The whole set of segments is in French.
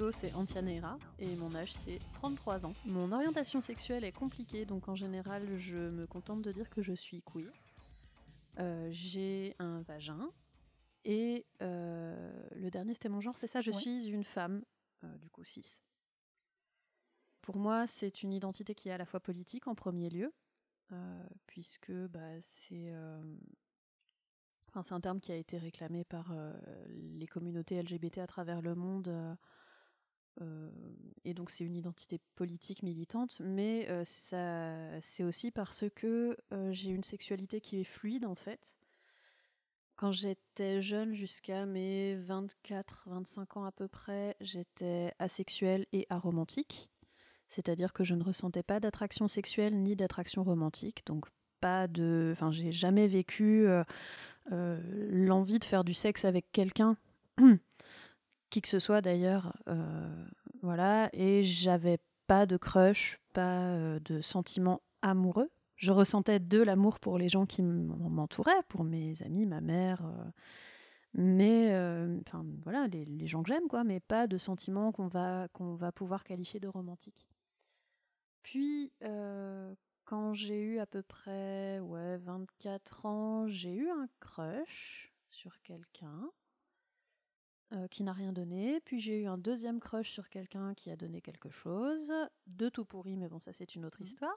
Pseudo c'est Antianeira et mon âge c'est 33 ans. Mon orientation sexuelle est compliquée donc en général je me contente de dire que je suis queer. Euh, J'ai un vagin et euh, le dernier c'était mon genre, c'est ça, je suis une femme, euh, du coup 6. Pour moi c'est une identité qui est à la fois politique en premier lieu, puisque bah, c'est Enfin, c'est un terme qui a été réclamé par euh, les communautés LGBT à travers le monde. euh, et donc, c'est une identité politique militante, mais euh, ça, c'est aussi parce que euh, j'ai une sexualité qui est fluide, en fait. Quand j'étais jeune, jusqu'à mes 24-25 ans à peu près, j'étais asexuelle et aromantique. C'est-à-dire que je ne ressentais pas d'attraction sexuelle ni d'attraction romantique. Donc, pas de. Enfin, j'ai jamais vécu euh, euh, l'envie de faire du sexe avec quelqu'un, qui que ce soit d'ailleurs, euh, voilà, et j'avais pas de crush, pas euh, de sentiments amoureux. Je ressentais de l'amour pour les gens qui m'entouraient, pour mes amis, ma mère, euh, mais euh, enfin voilà, les, gens que j'aime, quoi, mais pas de sentiments qu'on va, qu'on va pouvoir qualifier de romantiques. Puis, quand j'ai eu à peu près ouais, 24 ans, j'ai eu un crush sur quelqu'un euh, qui n'a rien donné. Puis j'ai eu un deuxième crush sur quelqu'un qui a donné quelque chose. De tout pourri, mais bon, ça c'est une autre histoire.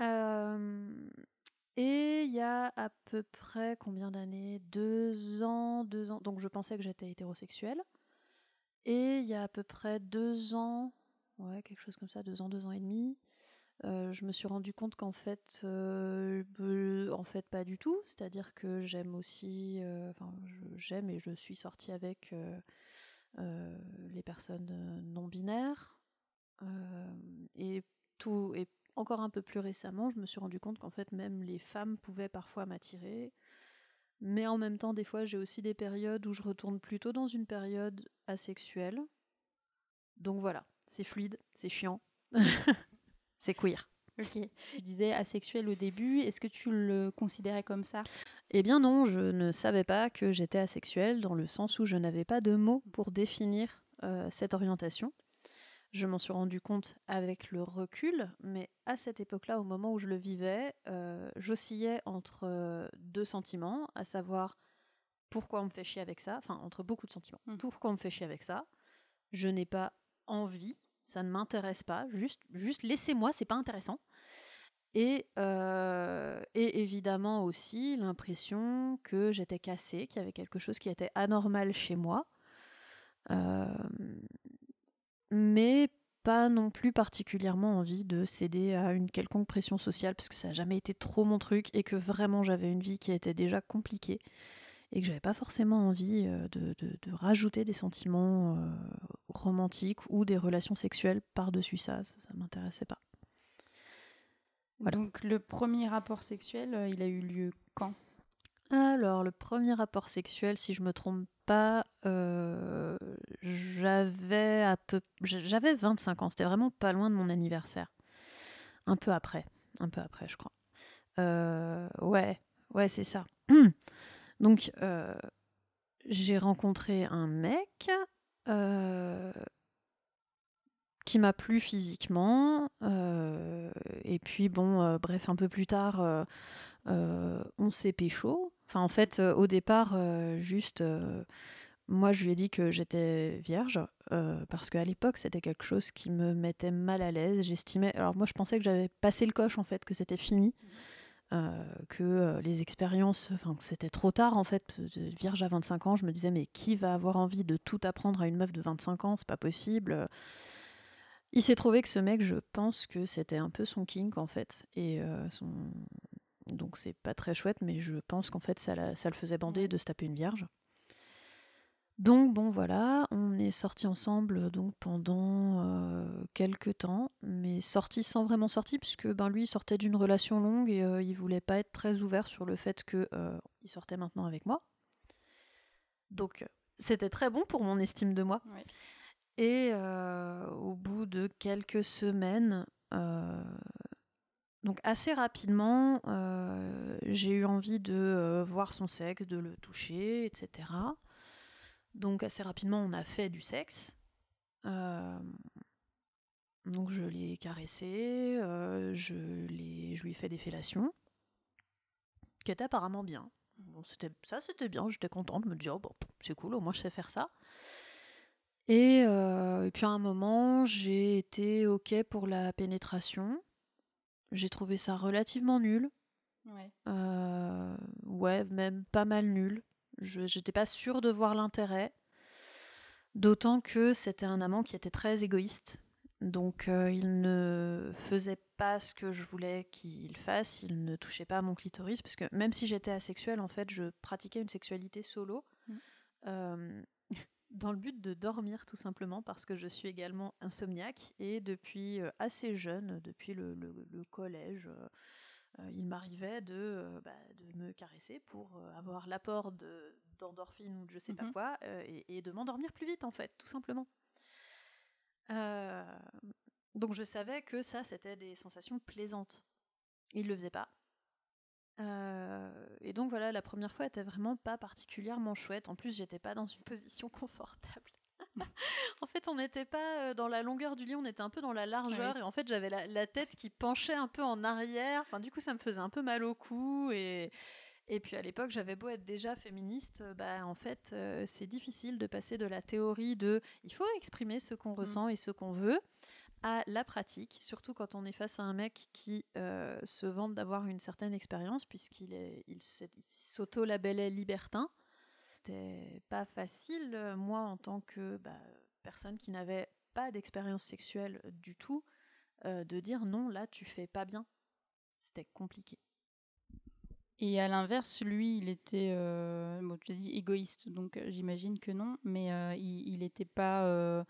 Euh, et il y a à peu près combien d'années? Deux ans, deux ans. Donc je pensais que j'étais hétérosexuelle. Et il y a à peu près deux ans, ouais, quelque chose comme ça, deux ans, deux ans et demi, euh, je me suis rendu compte qu'en fait, euh, en fait, pas du tout. C'est-à-dire que j'aime aussi, euh, enfin, j'aime et je suis sortie avec les personnes non binaires. Et tout, et encore un peu plus récemment, je me suis rendu compte qu'en fait, même les femmes pouvaient parfois m'attirer. Mais en même temps, des fois, j'ai aussi des périodes où je retourne plutôt dans une période asexuelle. Donc voilà, c'est fluide, c'est chiant, c'est queer. Ok. Tu disais asexuel au début. Est-ce que tu le considérais comme ça? Eh bien non, je ne savais pas que j'étais asexuelle dans le sens où je n'avais pas de mots pour définir euh, cette orientation. Je m'en suis rendu compte avec le recul, mais à cette époque-là, au moment où je le vivais, euh, j'oscillais entre euh, deux sentiments, à savoir pourquoi on me fait chier avec ça, enfin entre beaucoup de sentiments. Mhm. Pourquoi on me fait chier avec ça? Je n'ai pas envie, ça ne m'intéresse pas, juste, laissez-moi, c'est pas intéressant. Et, euh, et évidemment aussi l'impression que j'étais cassée, qu'il y avait quelque chose qui était anormal chez moi. Euh, mais pas non plus particulièrement envie de céder à une quelconque pression sociale, parce que ça n'a jamais été trop mon truc, et que vraiment j'avais une vie qui était déjà compliquée, et que j'avais pas forcément envie euh, de, de- de rajouter des sentiments euh, romantiques ou des relations sexuelles par-dessus ça, ça, ça m'intéressait pas. Voilà. Donc le premier rapport sexuel, euh, il a eu lieu quand? Alors, le premier rapport sexuel, si je me trompe pas, euh, j'avais à peu, j'avais 25 ans. C'était vraiment pas loin de mon anniversaire. Un peu après, un peu après, je crois. Euh, ouais, ouais, c'est ça. Donc, euh, j'ai rencontré un mec euh, qui m'a plu physiquement. euh, et puis, bon, bref, un peu plus tard, on s'est pécho. Enfin, en fait, au départ, juste, moi, je lui ai dit que j'étais vierge, parce qu'à l'époque, c'était quelque chose qui me mettait mal à l'aise. J'estimais. Alors, moi, je pensais que j'avais passé le coche, en fait, que c'était fini. Euh, que euh, les expériences, enfin que c'était trop tard en fait, vierge à 25 ans, je me disais mais qui va avoir envie de tout apprendre à une meuf de 25 ans, c'est pas possible. Il s'est trouvé que ce mec, je pense que c'était un peu son kink en fait, et euh, son donc c'est pas très chouette, mais je pense qu'en fait ça, la- ça le faisait bander de se taper une vierge. Donc bon voilà, on est sortis ensemble donc pendant euh, quelques temps, mais sortis sans vraiment sortir, puisque ben, lui il sortait d'une relation longue et euh, il voulait pas être très ouvert sur le fait qu'il il sortait maintenant avec moi. Donc c'était très bon pour mon estime de moi. Ouais. Et euh, au bout de quelques semaines, euh, donc assez rapidement, euh, j'ai eu envie de euh, voir son sexe, de le toucher, etc. Donc assez rapidement, on a fait du sexe. Euh, donc je l'ai caressé, euh, je, lui ai fait des fellations, qui étaient apparemment bien. Bon, c'était, ça c'était bien, j'étais contente de me dire, bon, c'est cool, au moins je sais faire ça. Et, euh, et puis à un moment, j'ai été OK pour la pénétration. J'ai trouvé ça relativement nul. Ouais. Ouais, même pas mal nul. Je n'étais pas sûre de voir l'intérêt. D'autant que c'était un amant qui était très égoïste. Donc euh, il ne faisait pas ce que je voulais qu'il fasse, il ne touchait pas à mon clitoris, parce que même si j'étais asexuelle, en fait, je pratiquais une sexualité solo. Mm. euh, dans le but de dormir tout simplement parce que je suis également insomniaque et depuis euh, assez jeune, depuis le, le- le collège, il m'arrivait de, euh, bah, de me caresser pour euh, avoir l'apport de- d'endorphine ou de je sais pas Mhm. quoi euh, et, et de m'endormir plus vite en fait, tout simplement. Euh, donc je savais que ça c'était des sensations plaisantes. Il le faisait pas. Euh, et donc voilà, la première fois était vraiment pas particulièrement chouette. En plus, j'étais pas dans une position confortable. En fait, on n'était pas euh, dans la longueur du lit, on était un peu dans la largeur. Oui. Et en fait, j'avais la, la tête qui penchait un peu en arrière. Enfin, du coup, ça me faisait un peu mal au cou. Et, et puis à l'époque, j'avais beau être déjà féministe, euh, bah, en fait, euh, c'est difficile de passer de la théorie de il faut exprimer ce qu'on ressent et ce qu'on veut à la pratique, surtout quand on est face à un mec qui euh, se vante d'avoir une certaine expérience, puisqu'il il s'auto-labellait libertin. C'était pas facile, euh, moi, en tant que bah, personne qui n'avait pas d'expérience sexuelle du tout, euh, de dire non, là, tu fais pas bien. C'était compliqué. Et à l'inverse, lui, il était, euh, bon, tu as dit égoïste, donc j'imagine que non, mais euh, il n'était pas, euh,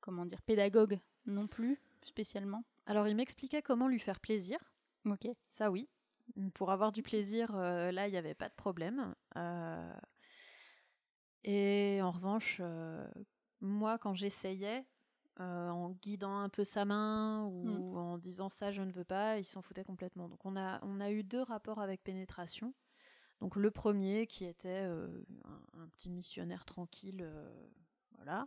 comment dire, pédagogue non plus, spécialement. Alors, il m'expliquait comment lui faire plaisir. Ok. Ça oui. Pour avoir du plaisir, là, il n'y avait pas de problème. Et en revanche, euh, moi, quand j'essayais, euh, en guidant un peu sa main ou en disant ça, je ne veux pas, il s'en foutait complètement. Donc on a, on a eu deux rapports avec pénétration. Donc le premier qui était euh, un, un petit missionnaire tranquille, voilà.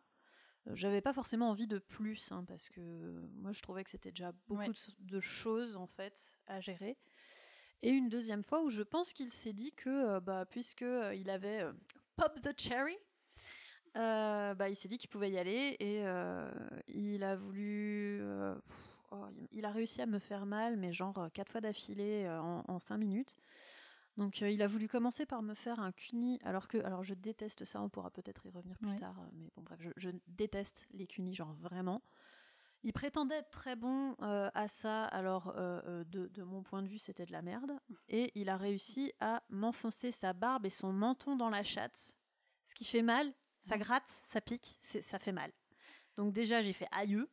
J'avais pas forcément envie de plus, hein, parce que moi je trouvais que c'était déjà beaucoup Ouais. de, de choses en fait à gérer. Et une deuxième fois où je pense qu'il s'est dit que, euh, bah, puisque euh, il avait euh, pop the cherry, euh, bah, il s'est dit qu'il pouvait y aller et euh, il a voulu. euh, oh, il- a réussi à me faire mal, mais genre quatre fois d'affilée en, en cinq minutes. Donc il a voulu commencer par me faire un cuni, alors que alors je déteste ça, on pourra peut-être y revenir plus Ouais. tard, mais bon bref, je, je déteste les cunis, genre vraiment. Il prétendait être très bon euh, à ça, alors euh, euh, de, de mon point de vue c'était de la merde, et il a réussi à m'enfoncer sa barbe et son menton dans la chatte, ce qui fait mal, ça gratte, ça pique, ça fait mal. Donc déjà j'ai fait aïeux.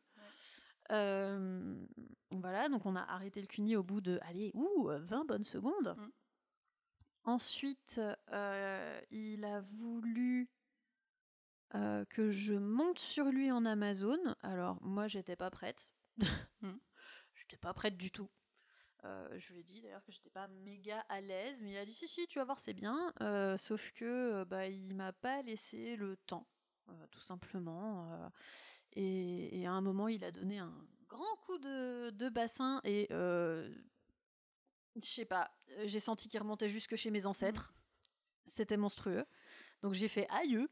Euh, voilà, donc on a arrêté le cuni au bout de, allez, ouh, 20 bonnes secondes. Mm. Ensuite, il a voulu euh, que je monte sur lui en Amazon. Alors, moi, j'étais pas prête. Mm. J'étais pas prête du tout. Euh, je lui ai dit d'ailleurs que j'étais pas méga à l'aise, mais il a dit si, si, tu vas voir, c'est bien. Euh, sauf que bah, il m'a pas laissé le temps, tout simplement. et, et à un moment, il a donné un grand coup de, de bassin et je sais pas, j'ai senti qu'il remontait jusque chez mes ancêtres. C'était monstrueux. Donc j'ai fait aïeux.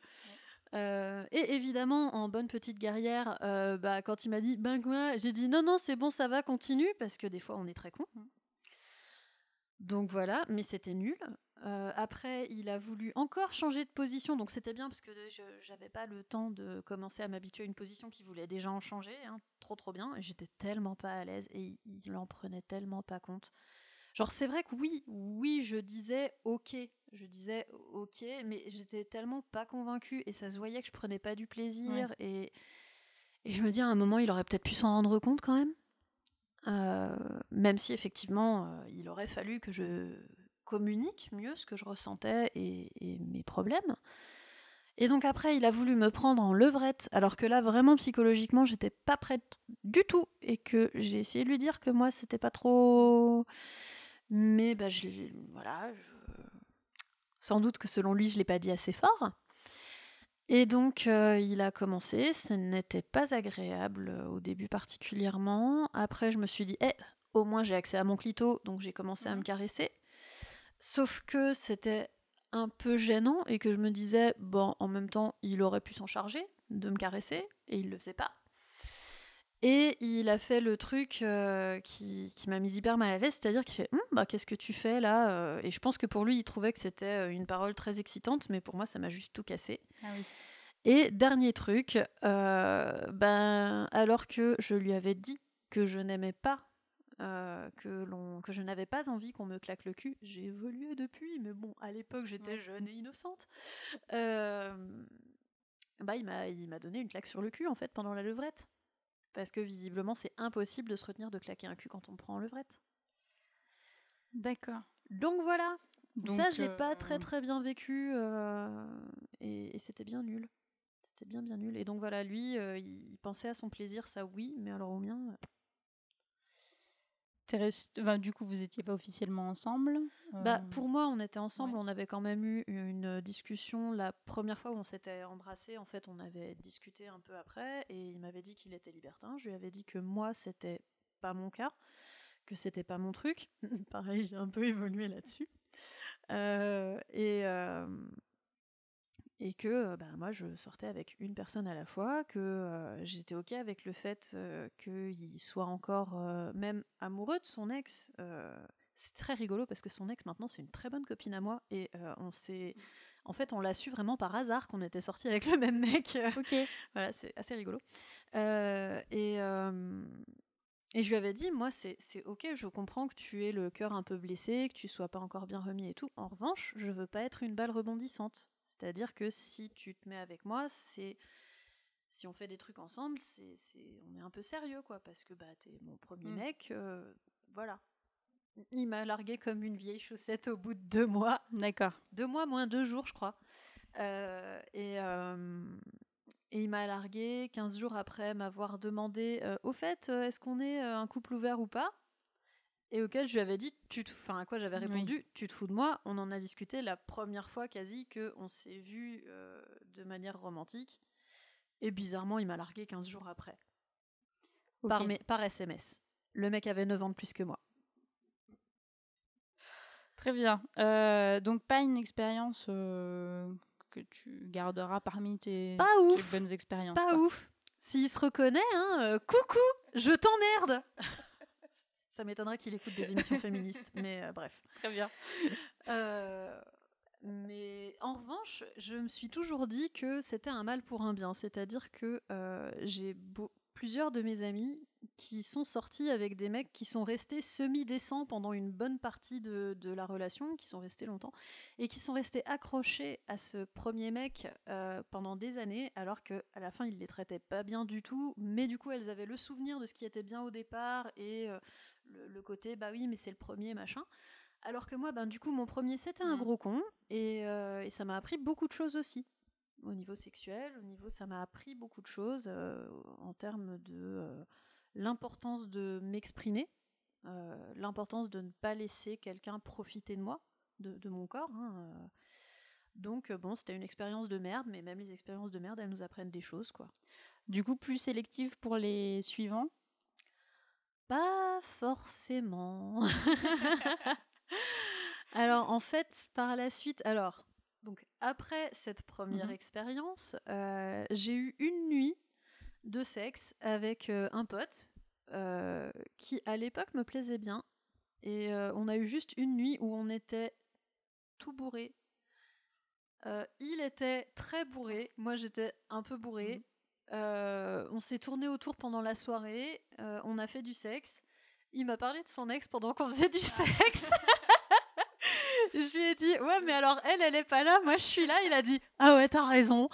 Euh, et évidemment, en bonne petite guerrière, euh, bah, quand il m'a dit ben quoi, j'ai dit non, non, c'est bon, ça va, continue, parce que des fois on est très con. Donc voilà, mais c'était nul. Euh, après, il a voulu encore changer de position, donc c'était bien parce que j'avais pas le temps de commencer à m'habituer à une position qui voulait déjà en changer, hein, trop trop bien, j'étais tellement pas à l'aise et il en prenait tellement pas compte. Genre, c'est vrai que oui, oui, je disais ok. Je disais ok, mais j'étais tellement pas convaincue et ça se voyait que je prenais pas du plaisir. Et, et je me dis à un moment, il aurait peut-être pu s'en rendre compte quand même. Euh, même si effectivement, euh, il aurait fallu que je communique mieux ce que je ressentais et, et mes problèmes. Et donc après, il a voulu me prendre en levrette, alors que là, vraiment psychologiquement, j'étais pas prête du tout, et que j'ai essayé de lui dire que moi, c'était pas trop. Mais bah, je, voilà, je- sans doute que selon lui, je l'ai pas dit assez fort. Et donc, euh, il a commencé. Ce n'était pas agréable euh, au début particulièrement. Après, je me suis dit, eh, au moins j'ai accès à mon clito, donc j'ai commencé à me caresser. Sauf que c'était un peu gênant et que je me disais, bon, en même temps, il aurait pu s'en charger de me caresser et il le faisait pas. Et il a fait le truc euh, qui, qui m'a mis hyper mal à l'aise, c'est-à-dire qu'il fait Hum, bah, Qu'est-ce que tu fais là Euh, Et je pense que pour lui, il trouvait que c'était euh, une parole très excitante, mais pour moi, ça m'a juste tout cassé. Ah oui. Et dernier truc, euh, ben, alors que je lui avais dit que je n'aimais pas, euh, que, l'on, que je n'avais pas envie qu'on me claque le cul, j'ai évolué depuis, mais bon, à l'époque j'étais jeune et innocente. Bah, il, m'a, il m'a donné une claque sur le cul en fait pendant la levrette. Parce que visiblement c'est impossible de se retenir de claquer un cul quand on prend en levrette. D'accord. Donc voilà. Donc, ça, je l'ai pas euh, très très bien vécu euh, et, et c'était bien nul. C'était bien bien nul. Et donc voilà, lui, euh, il pensait à son plaisir, ça oui, mais alors au mien. T'es rest- enfin, du coup, vous étiez pas officiellement ensemble. Bah, euh, pour moi, on était ensemble, ouais. on avait quand même eu une discussion la première fois où on s'était embrassé. En fait, on avait discuté un peu après et il m'avait dit qu'il était libertin. Je lui avais dit que moi, c'était pas mon cas, que c'était pas mon truc. Pareil, j'ai un peu évolué là-dessus. Euh, et, euh, et que bah, moi, je sortais avec une personne à la fois, que euh, j'étais OK avec le fait euh, qu'il soit encore euh, même amoureux de son ex. c'est très rigolo parce que son ex maintenant c'est une très bonne copine à moi et on s'est en fait on l'a su vraiment par hasard qu'on était sortis avec le même mec. Ok. Voilà c'est assez rigolo. Et et je lui avais dit moi c'est c'est ok je comprends que tu aies le cœur un peu blessé que tu sois pas encore bien remis et tout. En revanche je veux pas être une balle rebondissante c'est à dire que si tu te mets avec moi c'est si on fait des trucs ensemble, c'est, c'est, on est un peu sérieux, quoi, parce que bah, t'es mon premier Mm. mec, euh, voilà. Il m'a largué comme une vieille chaussette au bout de deux mois. D'accord. Deux mois moins deux jours, je crois. Euh, et, euh, et il m'a largué 15 jours après m'avoir demandé Au fait, est-ce qu'on est un couple ouvert ou pas? Et auquel je lui avais dit tu te... Enfin, à quoi j'avais Oui. répondu Tu te fous de moi On en a discuté la première fois quasi qu'on s'est vu euh, de manière romantique. Et bizarrement, il m'a largué 15 jours après. Par, Ok. mes- par SMS. Le mec avait 9 ans de plus que moi. Très bien. Euh, donc pas une expérience euh, que tu garderas parmi tes, Pas tes ouf. bonnes expériences. Pas quoi. ouf. S'il se reconnaît, hein, coucou, je t'emmerde. Ça m'étonnerait qu'il écoute des émissions féministes, mais euh, bref. Très bien. Euh, mais en revanche, je me suis toujours dit que c'était un mal pour un bien. C'est-à-dire que euh, j'ai beau- plusieurs de mes amis qui sont sortis avec des mecs qui sont restés semi-décents pendant une bonne partie de, de la relation, qui sont restés longtemps, et qui sont restés accrochés à ce premier mec euh, pendant des années, alors que à la fin, il les traitait pas bien du tout, mais du coup, elles avaient le souvenir de ce qui était bien au départ, et euh, le, le côté, bah oui, mais c'est le premier, machin. Alors que moi, ben, du coup, mon premier, c'était un Mhm. gros con, et, euh, et ça m'a appris beaucoup de choses aussi. Au niveau sexuel, au niveau, ça m'a appris beaucoup de choses euh, en termes de euh, l'importance de m'exprimer, l'importance de ne pas laisser quelqu'un profiter de moi, de, de mon corps. hein. Donc, bon, c'était une expérience de merde, mais même les expériences de merde, elles nous apprennent des choses, quoi. Du coup, plus sélective pour les suivants. Pas forcément. alors en fait, par la suite, alors donc après cette première Mhm. expérience, euh, j'ai eu une nuit de sexe avec euh, un pote euh, qui à l'époque me plaisait bien et on a eu juste une nuit où on était tout bourré. Il était très bourré, moi j'étais un peu bourré. Euh, on s'est tourné autour pendant la soirée, euh, on a fait du sexe. il m'a parlé de son ex pendant qu'on faisait du sexe. je lui ai dit, ouais, mais alors elle, elle est pas là, moi je suis là. Il a dit, ah ouais, t'as raison.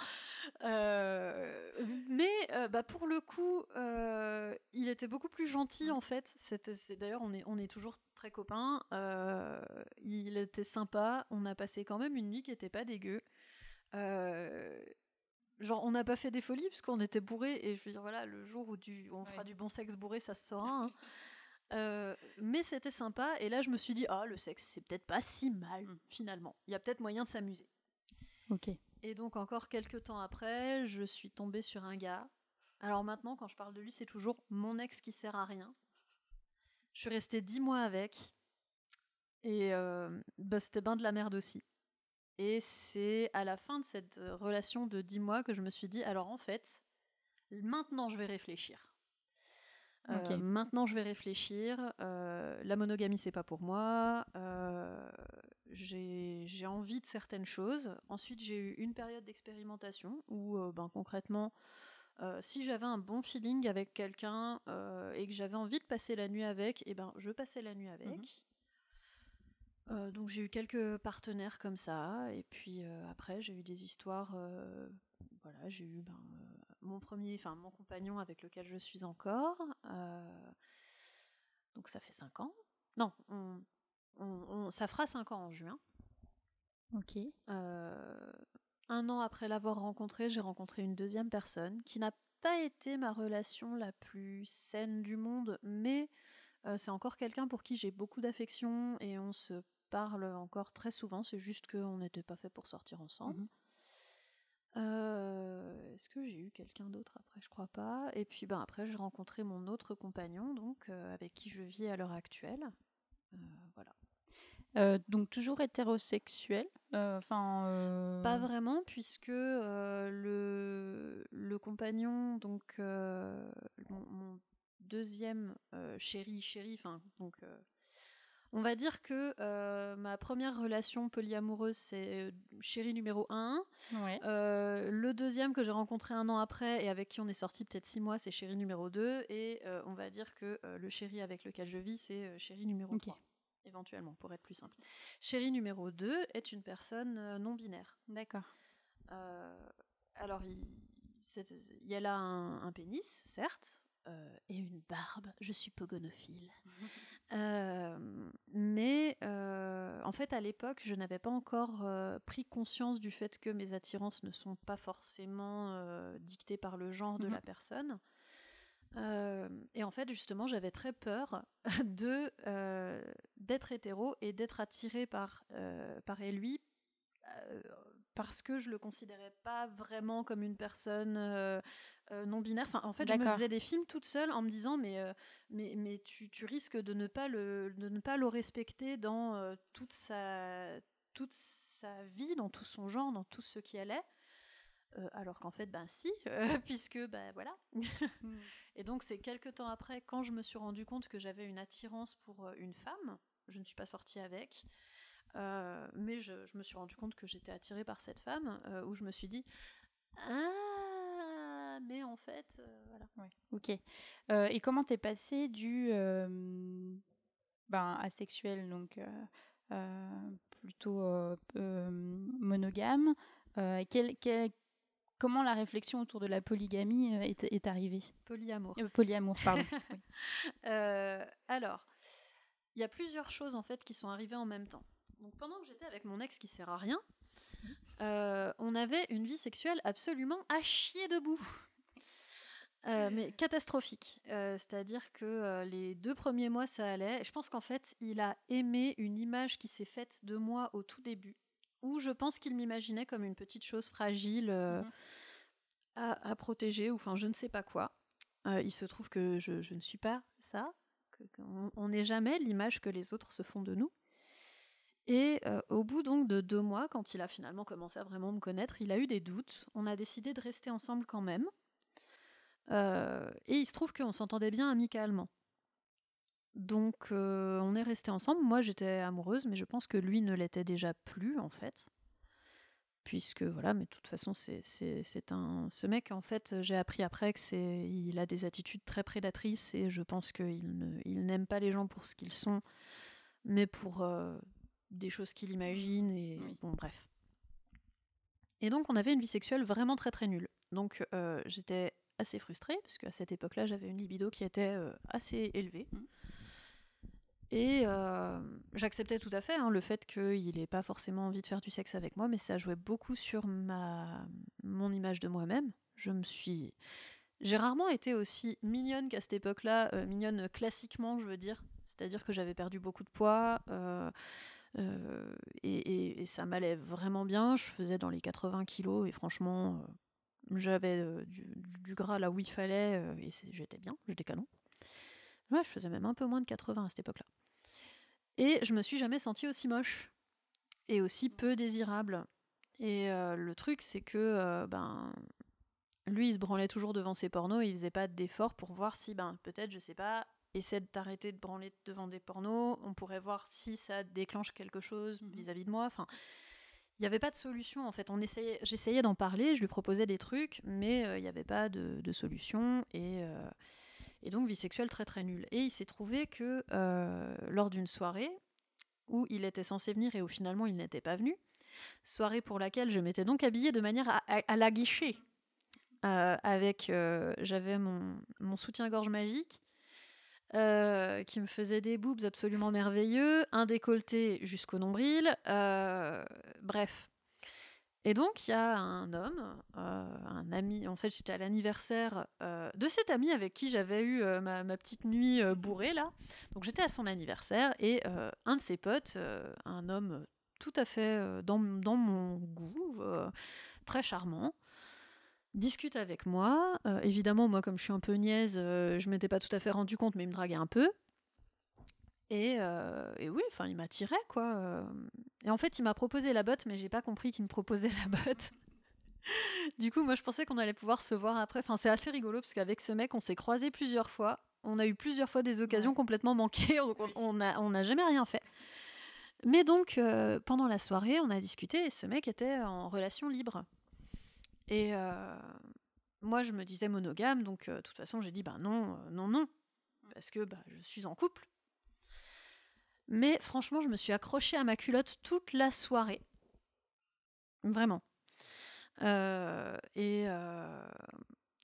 Euh, mais euh, bah, pour le coup, euh, il était beaucoup plus gentil en fait. C'est, d'ailleurs, on est, on est toujours très copains. Il était sympa. On a passé quand même une nuit qui était pas dégueu. Genre, on n'a pas fait des folies puisqu'on était bourrés. Et je veux dire, voilà, le jour où, du, où on fera du bon sexe bourré, ça se saura. hein. Euh, mais c'était sympa. Et là, je me suis dit, ah, le sexe, c'est peut-être pas si mal finalement. Il y a peut-être moyen de s'amuser. Ok. Et donc encore quelques temps après, je suis tombée sur un gars. Alors maintenant, quand je parle de lui, c'est toujours mon ex qui sert à rien. Je suis restée dix mois avec. Et euh, bah, c'était ben de la merde aussi. Et c'est à la fin de cette euh, relation de dix mois que je me suis dit, alors en fait, maintenant je vais réfléchir. Euh. Maintenant je vais réfléchir. Euh, la monogamie, c'est pas pour moi. Euh, j'ai envie de certaines choses. Ensuite, j'ai eu une période d'expérimentation où, ben, concrètement, si j'avais un bon feeling avec quelqu'un et que j'avais envie de passer la nuit avec, et ben, je passais la nuit avec. Euh, donc j'ai eu quelques partenaires comme ça, et puis euh, après j'ai eu des histoires. euh, voilà, j'ai eu ben, mon premier, enfin mon compagnon avec lequel je suis encore. donc ça fait 5 ans. Non, on- on- on- ça fera 5 ans en juin. Ok. Un an après l'avoir rencontré, j'ai rencontré une deuxième personne qui n'a pas été ma relation la plus saine du monde, mais c'est encore quelqu'un pour qui j'ai beaucoup d'affection et on se parle encore très souvent. C'est juste qu'on n'était pas fait pour sortir ensemble. Mhm. Euh, Est-ce que j'ai eu quelqu'un d'autre après? Je crois pas. Et puis ben, après, j'ai rencontré mon autre compagnon, donc euh, avec qui je vis à l'heure actuelle. Euh, voilà. Euh, donc toujours hétérosexuel. Enfin. euh, Pas vraiment, puisque le, le compagnon, donc mon, mon deuxième chéri, chéri, enfin, donc. Euh, on va dire que euh, ma première relation polyamoureuse, c'est euh, chéri numéro 1. Ouais. le deuxième que j'ai rencontré un an après et avec qui on est sorti peut-être six mois, c'est chéri numéro 2. Et euh, on va dire que euh, le chéri avec lequel je vis, c'est euh, chéri numéro Ok. 3. Éventuellement, pour être plus simple. Chéri numéro 2 est une personne euh, non binaire. D'accord. Euh, alors, il, y a là un, un pénis, certes, euh, et une barbe. Je suis pogonophile. Euh, mais euh, en fait, à l'époque, je n'avais pas encore pris conscience du fait que mes attirances ne sont pas forcément dictées par le genre de Mhm. la personne. Euh, et en fait, justement, j'avais très peur de d'être hétéro et d'être attirée par par lui parce que je le considérais pas vraiment comme une personne euh, euh, non binaire. Enfin, en fait, je me faisais des films toute seule en me disant mais euh, mais mais tu, tu risques de ne pas le de ne pas le respecter dans toute sa toute sa vie, dans tout son genre, dans tout ce qui elle est. Alors qu'en fait, ben si, puisque ben voilà. Et donc c'est quelques temps après, quand je me suis rendu compte que j'avais une attirance pour une femme, je ne suis pas sortie avec, euh, mais je, je me suis rendu compte que j'étais attirée par cette femme, euh, où je me suis dit ah mais en fait euh, voilà. Ouais. Ok. Et comment t'es passé du ben, asexuel, donc plutôt monogame quel- quel- Comment la réflexion autour de la polygamie est, est arrivée? Polyamour. Polyamour, pardon. Oui. Alors, il y a plusieurs choses en fait qui sont arrivées en même temps. Donc pendant que j'étais avec mon ex qui sert à rien, euh, on avait une vie sexuelle absolument à chier debout. Euh, mais catastrophique. Euh, C'est-à-dire que les deux premiers mois, ça allait. Je pense qu'en fait, il a aimé une image qui s'est faite de moi au tout début, où je pense qu'il m'imaginait comme une petite chose fragile Mhm. à, à protéger, ou enfin je ne sais pas quoi. Il se trouve que je, je ne suis pas ça, on n'est jamais l'image que les autres se font de nous. Et au bout donc de deux mois, quand il a finalement commencé à vraiment me connaître, il a eu des doutes. On a décidé de rester ensemble quand même. Et il se trouve qu'on s'entendait bien amicalement. Donc on est resté ensemble. Moi j'étais amoureuse, mais je pense que lui ne l'était déjà plus en fait. puisque voilà, mais de toute façon, c'est c'est- un. Ce mec, en fait, j'ai appris après que c'est, il a des attitudes très prédatrices et je pense qu'il ne, il n'aime pas les gens pour ce qu'ils sont, mais pour des choses qu'il imagine et Oui. bon, bref. Et donc, on avait une vie sexuelle vraiment très très nulle. Donc, euh, j'étais assez frustrée parce qu'à cette époque-là, j'avais une libido qui était euh, assez élevée. Mhm. Et euh, j'acceptais tout à fait hein, le fait qu'il n'ait pas forcément envie de faire du sexe avec moi, mais ça jouait beaucoup sur ma, mon image de moi-même. Je me suis. J'ai rarement été aussi mignonne qu'à cette époque-là, euh, mignonne classiquement, je veux dire. C'est-à-dire que j'avais perdu beaucoup de poids euh, euh, et, et- et ça m'allait vraiment bien. Je faisais dans les 80 kilos et franchement, euh, j'avais euh, du, du gras là où il fallait et j'étais bien, j'étais canon. Ouais, je faisais même un peu moins de 80 à cette époque-là. Et je me suis jamais sentie aussi moche et aussi peu désirable. Et le truc, c'est que ben, lui, il se branlait toujours devant ses pornos et il faisait pas d'efforts pour voir si, ben, peut-être, je sais pas, essaie de t'arrêter de branler devant des pornos, on pourrait voir si ça déclenche quelque chose Mhm. vis-à-vis de moi. Enfin, il n'y avait pas de solution en fait. On essayait, j'essayais d'en parler, je lui proposais des trucs, mais euh, il n'y avait pas de, de solution et, euh, et donc vie sexuelle très très nulle. Et il s'est trouvé que euh, lors d'une soirée où il était censé venir et où finalement il n'était pas venu, soirée pour laquelle je m'étais donc habillée de manière à, à- à la guicher. Euh, avec, j'avais mon, mon soutien-gorge magique euh, qui me faisait des boobs absolument merveilleux, un décolleté jusqu'au nombril, euh, bref. Et donc il y a un homme, euh, un ami, en fait j'étais à l'anniversaire de cet ami avec qui j'avais eu ma, ma petite nuit bourrée là. Donc j'étais à son anniversaire et un de ses potes, un homme tout à fait dans, dans mon goût, très charmant, discute avec moi. Euh, évidemment, moi, comme je suis un peu niaise, euh, je m'étais pas tout à fait rendu compte, mais il me draguait un peu. Et, euh, et oui, enfin, il m'attirait, quoi. euh. Et en fait, il m'a proposé la botte, mais j'ai pas compris qu'il me proposait la botte. du coup, moi, je pensais qu'on allait pouvoir se voir après. Enfin, c'est assez rigolo, parce qu'avec ce mec, on s'est croisés plusieurs fois. On a eu plusieurs fois des occasions Ouais. complètement manquées, on- n'a on jamais rien fait. Mais donc, pendant la soirée, on a discuté et ce mec était en relation libre. Et euh, moi, je me disais monogame, donc euh, de toute façon, j'ai dit bah non, non, non, parce que bah, je suis en couple. Mais franchement, je me suis accrochée à ma culotte toute la soirée. Vraiment. Euh, et, euh,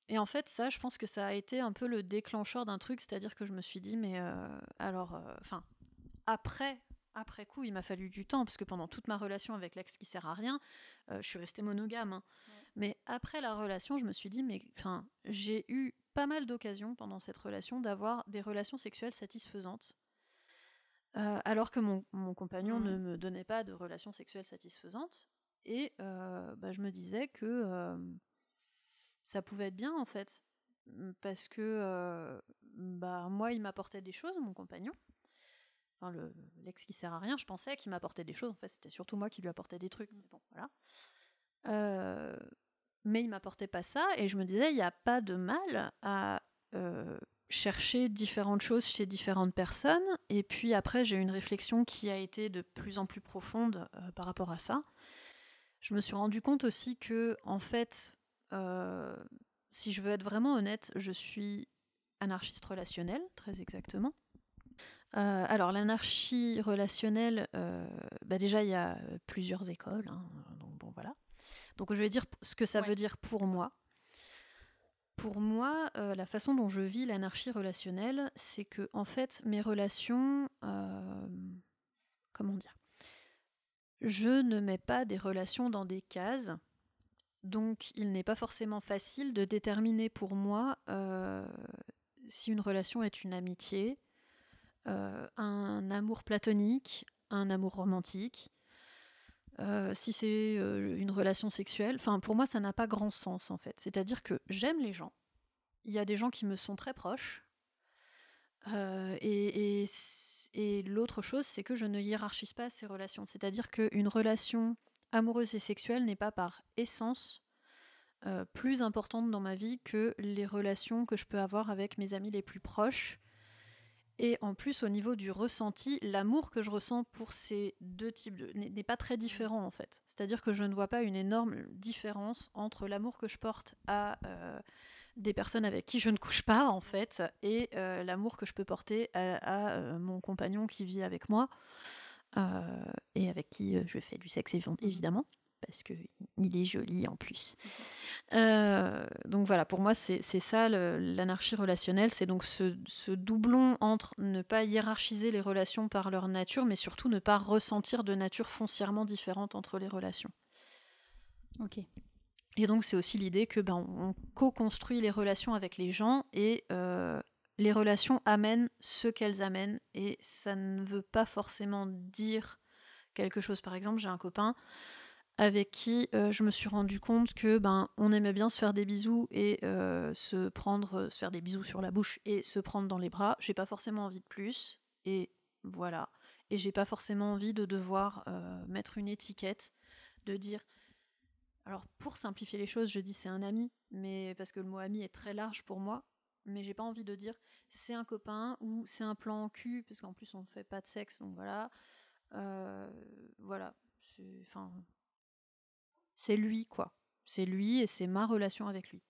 et en fait, ça, je pense que ça a été un peu le déclencheur d'un truc, c'est-à-dire que je me suis dit, mais euh, alors, enfin, après, après coup, il m'a fallu du temps, parce que pendant toute ma relation avec l'ex qui sert à rien, je suis restée monogame. hein. Mais après la relation, je me suis dit, mais enfin, j'ai eu pas mal d'occasions pendant cette relation d'avoir des relations sexuelles satisfaisantes. Euh, alors que mon, mon compagnon Mhm. ne me donnait pas de relations sexuelles satisfaisantes. Et euh, bah, je me disais que euh, ça pouvait être bien en fait. Parce que bah, moi, il m'apportait des choses, mon compagnon. Enfin, le- l'ex qui sert à rien, je pensais qu'il m'apportait des choses. En fait, c'était surtout moi qui lui apportais des trucs. Mais bon, voilà. Euh, mais il m'apportait pas ça. Et je me disais, il n'y a pas de mal à euh, chercher différentes choses chez différentes personnes. Et puis après, j'ai eu une réflexion qui a été de plus en plus profonde euh, par rapport à ça. Je me suis rendu compte aussi que, en fait, si je veux être vraiment honnête, je suis anarchiste relationnel, très exactement. Alors, l'anarchie relationnelle, bah déjà, il y a plusieurs écoles. hein, donc, bon, voilà. Donc, je vais dire ce que ça Ouais. veut dire pour moi. Pour moi, euh, la façon dont je vis l'anarchie relationnelle, c'est que, en fait, mes relations. euh, comment dire Je ne mets pas des relations dans des cases. Donc, il n'est pas forcément facile de déterminer pour moi euh, si une relation est une amitié, euh, un amour platonique, un amour romantique, euh, si c'est euh, une relation sexuelle. Enfin, pour moi, ça n'a pas grand sens en fait. C'est-à-dire que j'aime les gens. Il y a des gens qui me sont très proches. Euh, et l'autre chose, c'est que je ne hiérarchise pas ces relations. C'est-à-dire qu'une relation amoureuse et sexuelle n'est pas par essence plus importante dans ma vie que les relations que je peux avoir avec mes amis les plus proches Et en plus, au niveau du ressenti, l'amour que je ressens pour ces deux types de n'est pas très différent en fait. C'est-à-dire que je ne vois pas une énorme différence entre l'amour que je porte à euh, des personnes avec qui je ne couche pas en fait et euh, l'amour que je peux porter à, euh, mon compagnon qui vit avec moi et avec qui je fais du sexe évidemment parce qu'il est joli en plus. Euh, donc voilà, pour moi, c'est ça l'anarchie relationnelle, c'est donc ce, doublon entre ne pas hiérarchiser les relations par leur nature, mais surtout ne pas ressentir de nature foncièrement différente entre les relations. Ok. Et donc c'est aussi l'idée que ben, on co-construit les relations avec les gens et euh, les relations amènent ce qu'elles amènent et ça ne veut pas forcément dire quelque chose. Par exemple, j'ai un copain avec qui euh, je me suis rendu compte que ben on aimait bien se faire des bisous et euh, se prendre se faire des bisous sur la bouche et se prendre dans les bras. J'ai pas forcément envie de plus et voilà. Et j'ai pas forcément envie de devoir euh, mettre une étiquette de dire alors pour simplifier les choses je dis c'est un ami mais parce que le mot ami est très large pour moi mais j'ai pas envie de dire c'est un copain ou c'est un plan en cul parce qu'en plus on fait pas de sexe donc voilà. Voilà. Enfin c'est lui, quoi. C'est lui et c'est ma relation avec lui.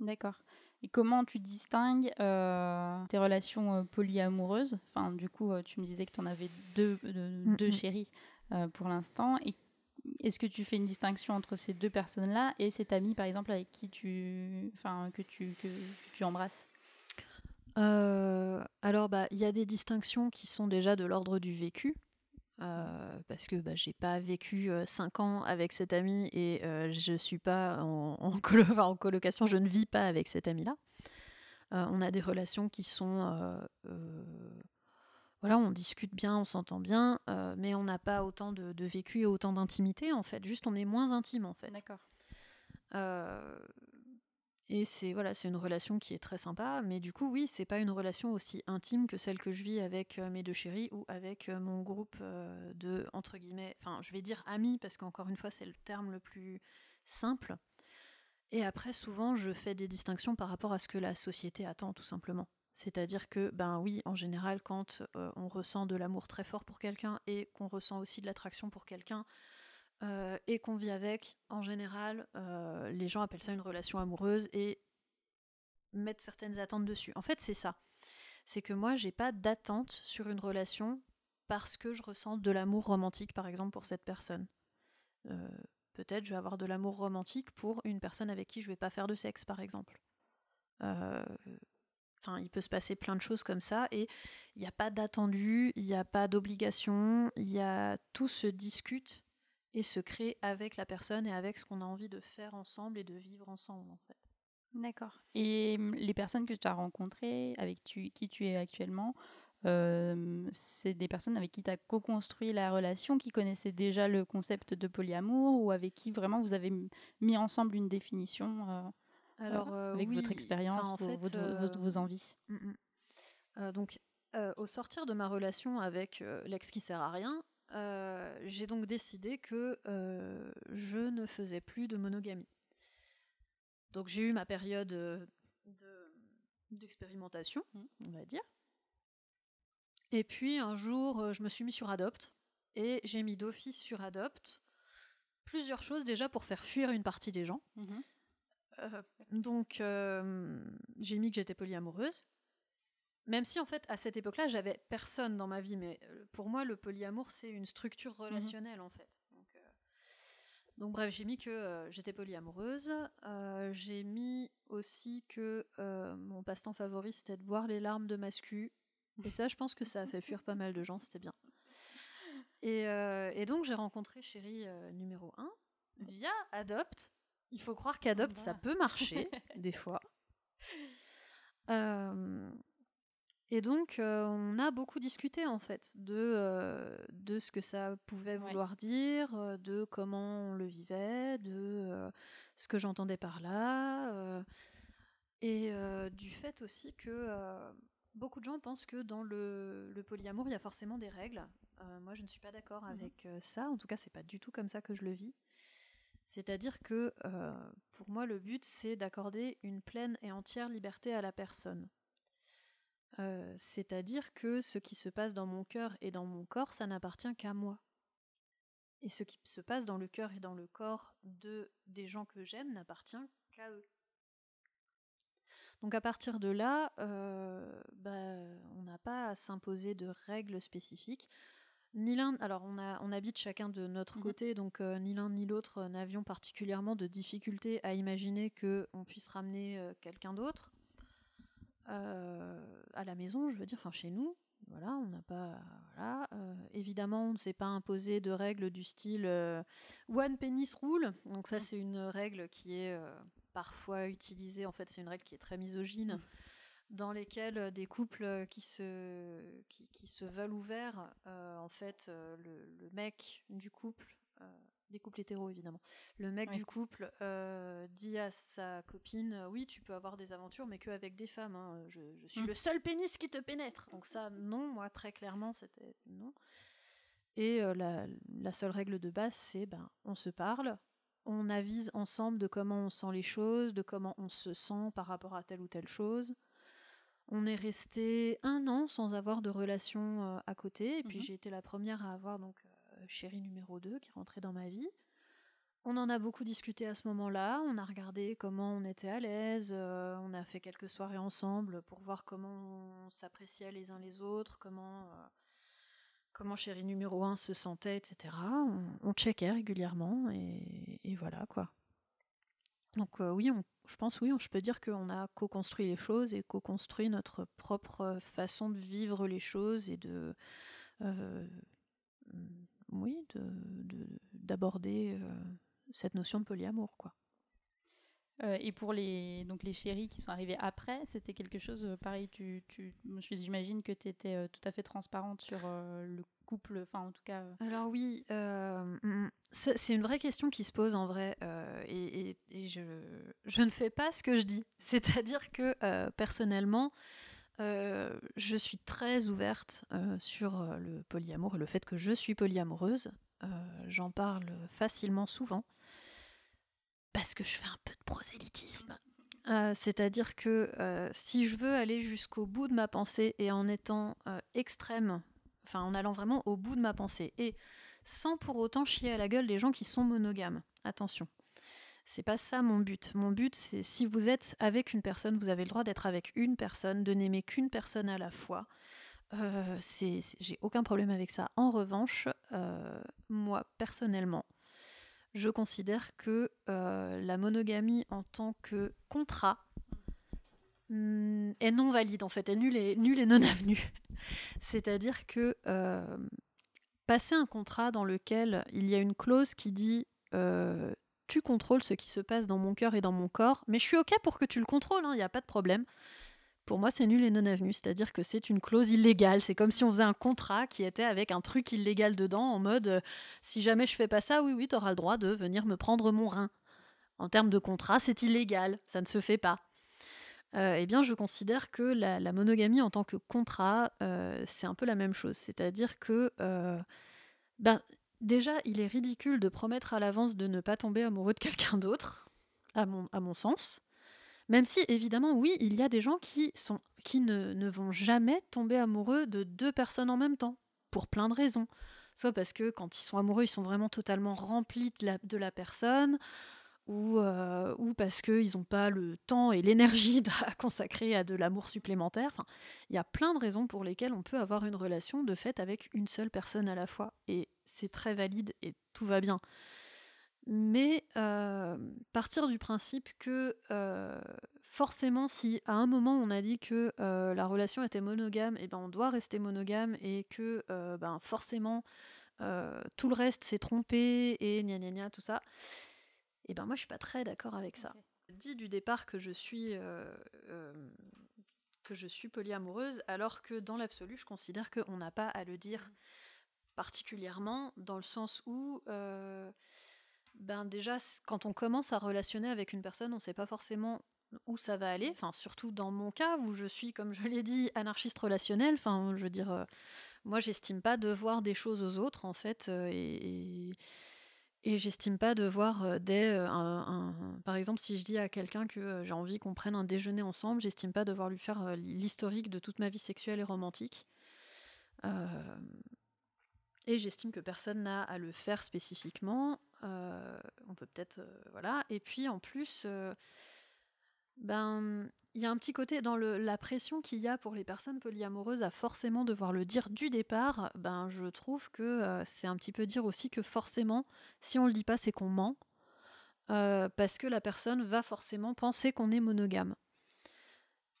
D'accord. Et comment tu distingues euh, tes relations euh, polyamoureuses? Enfin, du coup, euh, tu me disais que tu en avais deux, mm, deux mm. chéris pour l'instant. Et est-ce que tu fais une distinction entre ces deux personnes-là et cet ami, par exemple, avec qui tu, enfin, que tu, que tu embrasses? Alors, bah, il y a des distinctions qui sont déjà de l'ordre du vécu. Euh, parce que bah, j'ai pas vécu 5 euh, ans avec cet ami et euh, je suis pas en, en, en, colocation, je ne vis pas avec cet ami-là. on a des relations qui sont. voilà, on discute bien, on s'entend bien, mais on n'a pas autant de, de, vécu et autant d'intimité en fait. Juste, on est moins intime en fait. D'accord. Et c'est voilà, c'est une relation qui est très sympa, mais du coup, oui, c'est pas une relation aussi intime que celle que je vis avec euh, mes deux chéris ou avec euh, mon groupe euh, de entre guillemets, enfin, je vais dire amis parce qu'encore une fois, c'est le terme le plus simple. Et après, souvent, je fais des distinctions par rapport à ce que la société attend, tout simplement. C'est-à-dire que, ben oui, en général, quand on ressent de l'amour très fort pour quelqu'un et qu'on ressent aussi de l'attraction pour quelqu'un, euh, et qu'on vit avec, en général, euh, les gens appellent ça une relation amoureuse et mettent certaines attentes dessus. En fait, c'est ça. C'est que moi, j'ai pas d'attente sur une relation parce que je ressens de l'amour romantique, par exemple, pour cette personne. Euh, peut-être je vais avoir de l'amour romantique pour une personne avec qui je vais pas faire de sexe, par exemple. Enfin, il peut se passer plein de choses comme ça et il n'y a pas d'attendu, il n'y a pas d'obligation, il y a tout se discute et se créer avec la personne et avec ce qu'on a envie de faire ensemble et de vivre ensemble en fait. D'accord. Et hum, les personnes que tu as rencontrées, avec qui tu es actuellement, euh, c'est des personnes avec qui tu as co-construit la relation, qui connaissaient déjà le concept de polyamour ou avec qui vraiment vous avez mis ensemble une définition euh, Alors, euh, avec votre expérience, vos, vos, envies? mm, mm. Donc, au sortir de ma relation avec l'ex qui sert à rien, euh, j'ai donc décidé que euh, je ne faisais plus de monogamie. Donc j'ai eu ma période euh, d'expérimentation, mmh. on va dire. Et puis un jour, je me suis mis sur Adopt et j'ai mis d'office sur Adopt plusieurs choses déjà pour faire fuir une partie des gens. Mmh donc j'ai mis que j'étais polyamoureuse. Même si en fait à cette époque-là j'avais personne dans ma vie, mais euh, pour moi le polyamour c'est une structure mhm. relationnelle en fait. Euh, donc, bref, j'ai mis que euh, j'étais polyamoureuse. j'ai mis aussi que mon passe-temps favori c'était de boire les larmes de mascu. Et ça, je pense que ça a fait fuir pas mal de gens, c'était bien. Et, et, donc j'ai rencontré chérie numéro 1 via Adopt. Il faut croire qu'Adopt ça peut marcher des fois. Et donc, euh, on a beaucoup discuté en fait de, euh, de ce que ça pouvait vouloir dire, euh, de comment on le vivait, de ce que j'entendais par là, et du fait aussi que beaucoup de gens pensent que dans le, le polyamour, il y a forcément des règles. moi, je ne suis pas d'accord mmh avec ça. En tout cas, c'est pas du tout comme ça que je le vis. C'est-à-dire que pour moi, le but, c'est d'accorder une pleine et entière liberté à la personne. Euh, C'est-à-dire que ce qui se passe dans mon cœur et dans mon corps, ça n'appartient qu'à moi. Et ce qui se passe dans le cœur et dans le corps de des gens que j'aime n'appartient qu'à eux. Donc à partir de là, euh, bah, on n'a pas à s'imposer de règles spécifiques. Ni l'un, alors on, a, on habite chacun de notre Mhm. côté, donc euh, ni l'un ni l'autre n'avions particulièrement de difficulté à imaginer que on puisse ramener euh, quelqu'un d'autre euh, à la maison, je veux dire, enfin chez nous. Voilà, on n'a pas. Voilà. euh, évidemment, on ne s'est pas imposé de règles du style euh, one penis rule. Donc ça, Mhm. c'est une règle qui est parfois utilisée. En fait, c'est une règle qui est très misogyne, dans lesquelles des couples qui se qui, qui se veulent ouverts, en fait, le, le mec du couple. Des couples hétéros évidemment. Le mec Oui. du couple euh, dit à sa copine euh, Oui, tu peux avoir des aventures, mais qu'avec des femmes. hein. Je, je suis Mm. le seul pénis qui te pénètre. Donc, ça, non, moi, très clairement, c'était non. Et euh, la, la seule règle de base, c'est ben, on se parle, on avise ensemble de comment on sent les choses, de comment on se sent par rapport à telle ou telle chose. On est resté un an sans avoir de relation euh, à côté, et puis Mhm. j'ai été la première à avoir donc chérie numéro 2 qui rentrait dans ma vie. On en a beaucoup discuté à ce moment-là, on a regardé comment on était à l'aise, euh, on a fait quelques soirées ensemble pour voir comment on s'appréciait les uns les autres, comment, euh, comment chérie numéro 1 se sentait, etc. On, checkait régulièrement et, voilà quoi. Donc euh, oui, je pense oui, je peux dire qu'on a co-construit les choses et co-construit notre propre façon de vivre les choses et de mm, oui, de- de- d'aborder euh, cette notion de polyamour quoi. Euh, et pour les, donc les chéris qui sont arrivés après, c'était quelque chose euh, pareil. Tu, tu, j'imagine que tu étais euh, tout à fait transparente sur euh, le couple, enfin en tout cas. euh, Alors oui, euh, mm, c'est une vraie question qui se pose en vrai, euh, et, et- et je, je ne fais pas ce que je dis. C'est-à-dire que euh, personnellement, euh, je suis très ouverte euh, sur euh, le polyamour et le fait que je suis polyamoureuse. J'en parle facilement souvent parce que je fais un peu de prosélytisme. C'est-à-dire que si je veux aller jusqu'au bout de ma pensée et en étant extrême, enfin en allant vraiment au bout de ma pensée et sans pour autant chier à la gueule des gens qui sont monogames. Attention. C'est pas ça mon but. Mon but, c'est si vous êtes avec une personne, vous avez le droit d'être avec une personne, de n'aimer qu'une personne à la fois. Euh, J'ai aucun problème avec ça. En revanche, euh, moi personnellement, je considère que euh, la monogamie en tant que contrat mm, est non valide en fait, est nulle et, non avenue. C'est-à-dire que passer un contrat dans lequel il y a une clause qui dit tu contrôles ce qui se passe dans mon cœur et dans mon corps, mais je suis ok pour que tu le contrôles, il n'y a pas de problème. Pour moi, c'est nul et non avenu, c'est-à-dire que c'est une clause illégale. C'est comme si on faisait un contrat qui était avec un truc illégal dedans, en mode euh, si jamais je fais pas ça, oui, oui, tu auras le droit de venir me prendre mon rein. En termes de contrat, c'est illégal, ça ne se fait pas. Euh, eh bien, je considère que la, monogamie en tant que contrat, euh, c'est un peu la même chose. C'est-à-dire que, ben, déjà, il est ridicule de promettre à l'avance de ne pas tomber amoureux de quelqu'un d'autre, à mon, à mon sens. Même si, évidemment, oui, il y a des gens qui, sont, qui ne, ne vont jamais tomber amoureux de deux personnes en même temps, pour plein de raisons. Soit parce que quand ils sont amoureux, ils sont vraiment totalement remplis de la, de la personne, ou, euh, ou parce qu'ils n'ont pas le temps et l'énergie à consacrer à de l'amour supplémentaire. Il y a plein de raisons pour lesquelles on peut avoir une relation de fait avec une seule personne à la fois. Et c'est très valide et tout va bien. Mais euh, partir du principe que euh, forcément, si à un moment on a dit que euh, la relation était monogame, et ben on doit rester monogame et que ben forcément tout le reste s'est trompé et gna gna gna tout ça. Et ben moi je suis pas très d'accord avec ça. Je dis du départ que je suis euh, euh, que je suis polyamoureuse, alors que dans l'absolu je considère qu'on n'a pas à le dire particulièrement dans le sens où euh, ben déjà, quand on commence à relationner avec une personne, on ne sait pas forcément où ça va aller. Enfin, surtout dans mon cas où je suis, comme je l'ai dit, anarchiste relationnel. Enfin, je veux dire, euh, moi, j'estime pas devoir des choses aux autres, en fait. Euh, et, Et j'estime pas devoir, dès un, un- Par exemple, si je dis à quelqu'un que j'ai envie qu'on prenne un déjeuner ensemble, j'estime pas devoir lui faire l'historique de toute ma vie sexuelle et romantique. Et j'estime que personne n'a à le faire spécifiquement. On peut peut-être. voilà. Et puis en plus, ben. Il y a un petit côté dans la pression qu'il y a pour les personnes polyamoureuses à forcément devoir le dire du départ. Ben, je trouve que euh, c'est un petit peu dire aussi que forcément, si on le dit pas, c'est qu'on ment. Euh, parce que la personne va forcément penser qu'on est monogame.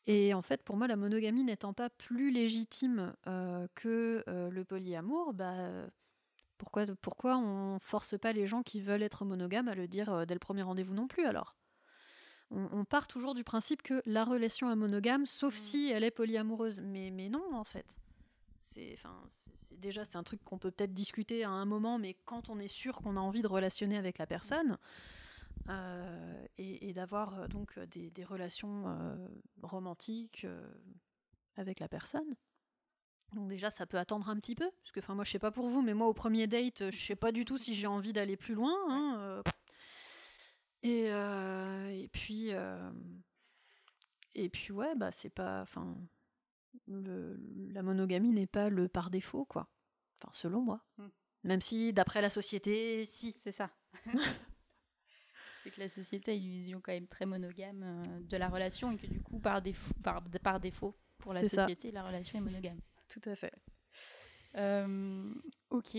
Et en fait, pour moi, la monogamie n'étant pas plus légitime euh, que le polyamour, bah, pourquoi, pourquoi on force pas les gens qui veulent être monogames à le dire dès le premier rendez-vous non plus alors? On, on part toujours du principe que la relation est monogame, sauf si elle est polyamoureuse. Mais, mais non, en fait. C'est, déjà, c'est un truc qu'on peut peut-être discuter à un moment, mais quand on est sûr qu'on a envie de relationner avec la personne, euh, et, et d'avoir euh, donc des, des relations euh, romantiques euh, avec la personne. Donc déjà, ça peut attendre un petit peu, parce que enfin moi, je sais pas pour vous, mais moi au premier date, je sais pas du tout si j'ai envie d'aller plus loin. hein. Et, euh, et puis euh, et puis ouais, bah c'est pas, enfin la monogamie n'est pas le par défaut quoi. Enfin selon moi. Mm. Même si d'après la société, si. C'est ça. c'est que la société a une vision quand même très monogame euh, de la relation et que du coup, par défaut, par, par défaut pour la ça. société, la relation est monogame. Tout à fait. Euh, ok.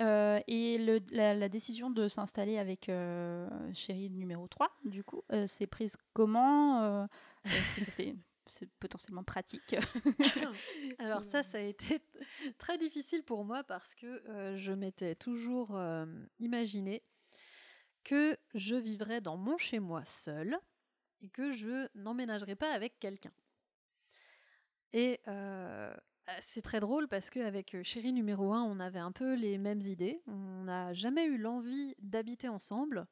Euh, et le- la, la décision de s'installer avec euh, chérie numéro 3, du coup, euh, c'est prise comment Est-ce que c'était c'est potentiellement pratique Alors ça, ça a été très difficile pour moi parce que euh, je m'étais toujours euh, imaginé que je vivrais dans mon chez-moi seul et que je n'emménagerais pas avec quelqu'un. Et euh, c'est très drôle parce qu'avec euh, chérie numéro 1, on avait un peu les mêmes idées. On n'a jamais eu l'envie d'habiter ensemble.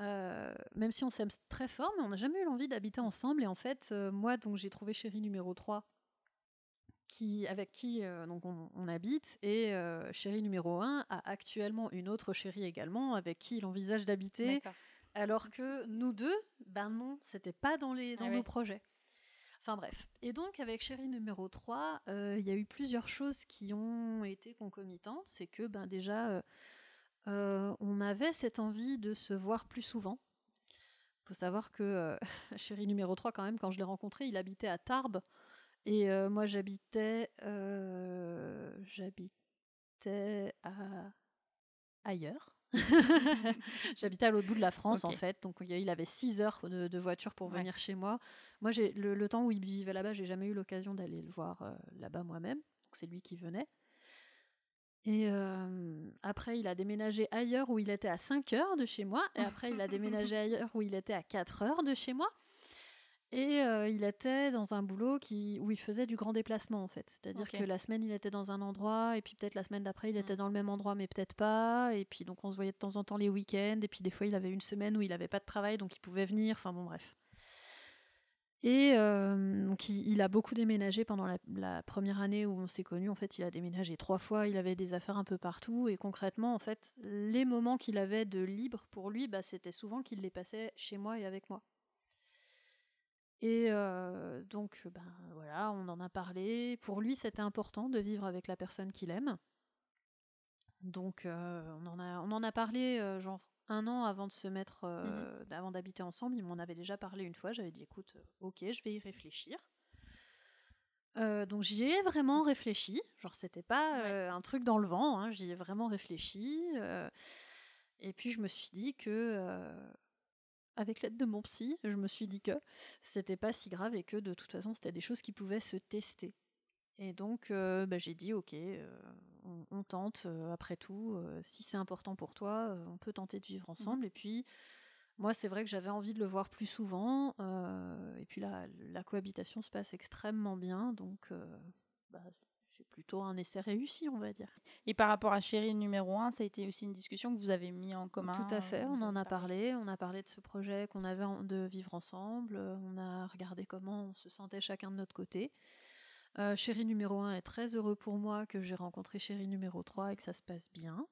Euh, même si on s'aime très fort, mais on n'a jamais eu l'envie d'habiter ensemble. Et en fait, euh, moi, donc j'ai trouvé chérie numéro 3 qui, avec qui euh, donc on, on habite, et chérie numéro 1 a actuellement une autre chérie également avec qui il envisage d'habiter, alors que nous deux, ben non, c'était pas dans, les, dans Ah nos ouais. projets. Enfin bref. Et donc avec chérie numéro 3, euh, il y a eu plusieurs choses qui ont été concomitantes. C'est que ben déjà, euh, euh, on avait cette envie de se voir plus souvent. faut savoir que euh, chérie numéro 3, quand même, quand je l'ai rencontré, il habitait à Tarbes. Et moi, j'habitais, j'habitais à ailleurs. j'habitais à l'autre bout de la France, en fait. Donc, il avait 6 heures de, de voiture pour Ouais. venir chez moi. Moi, j'ai le, le temps où il vivait là-bas, j'ai jamais eu l'occasion d'aller le voir euh, là-bas moi-même. Donc, c'est lui qui venait. Et euh, après, il a déménagé ailleurs où il était à 5 heures de chez moi. Et après, il a déménagé ailleurs où il était à 4 heures de chez moi. Et euh, il était dans un boulot qui, où il faisait du grand déplacement, en fait. C'est-à-dire que la semaine, il était dans un endroit, et puis peut-être la semaine d'après, il était Mm. dans le même endroit, mais peut-être pas. Et puis donc, on se voyait de temps en temps les week-ends. Et puis des fois, il avait une semaine où il n'avait pas de travail, donc il pouvait venir. Enfin bon, bref. Et euh, donc, il, il a beaucoup déménagé pendant la, la première année où on s'est connus. En fait, il a déménagé trois fois. Il avait des affaires un peu partout. Et concrètement, en fait, les moments qu'il avait de libre pour lui, bah, c'était souvent qu'il les passait chez moi et avec moi. Et euh, donc, ben voilà, on en a parlé. Pour lui, c'était important de vivre avec la personne qu'il aime. Donc, euh, on, en a, on en a parlé, euh, genre un an avant de se mettre, euh, avant d'habiter ensemble. Il m'en avait déjà parlé une fois. J'avais dit, écoute, ok, je vais y réfléchir. Donc j'y ai vraiment réfléchi, genre c'était pas un truc dans le vent, hein, j'y ai vraiment réfléchi. et puis je me suis dit que, avec l'aide de mon psy, je me suis dit que c'était pas si grave et que de toute façon c'était des choses qui pouvaient se tester. Et donc euh, bah, j'ai dit ok, euh, on, on tente euh, après tout, si c'est important pour toi, on peut tenter de vivre ensemble. Et puis moi c'est vrai que j'avais envie de le voir plus souvent, et puis la, la cohabitation se passe extrêmement bien, donc bah, c'est plutôt un essai réussi on va dire. Et par rapport à chérie numéro 1, ça a été aussi une discussion que vous avez mis en commun Tout à fait, on en a parlé, on a parlé de ce projet qu'on avait de vivre ensemble, euh, on a regardé comment on se sentait chacun de notre côté. Euh, chéri numéro 1 est très heureux pour moi que j'ai rencontré chéri numéro 3 et que ça se passe bien.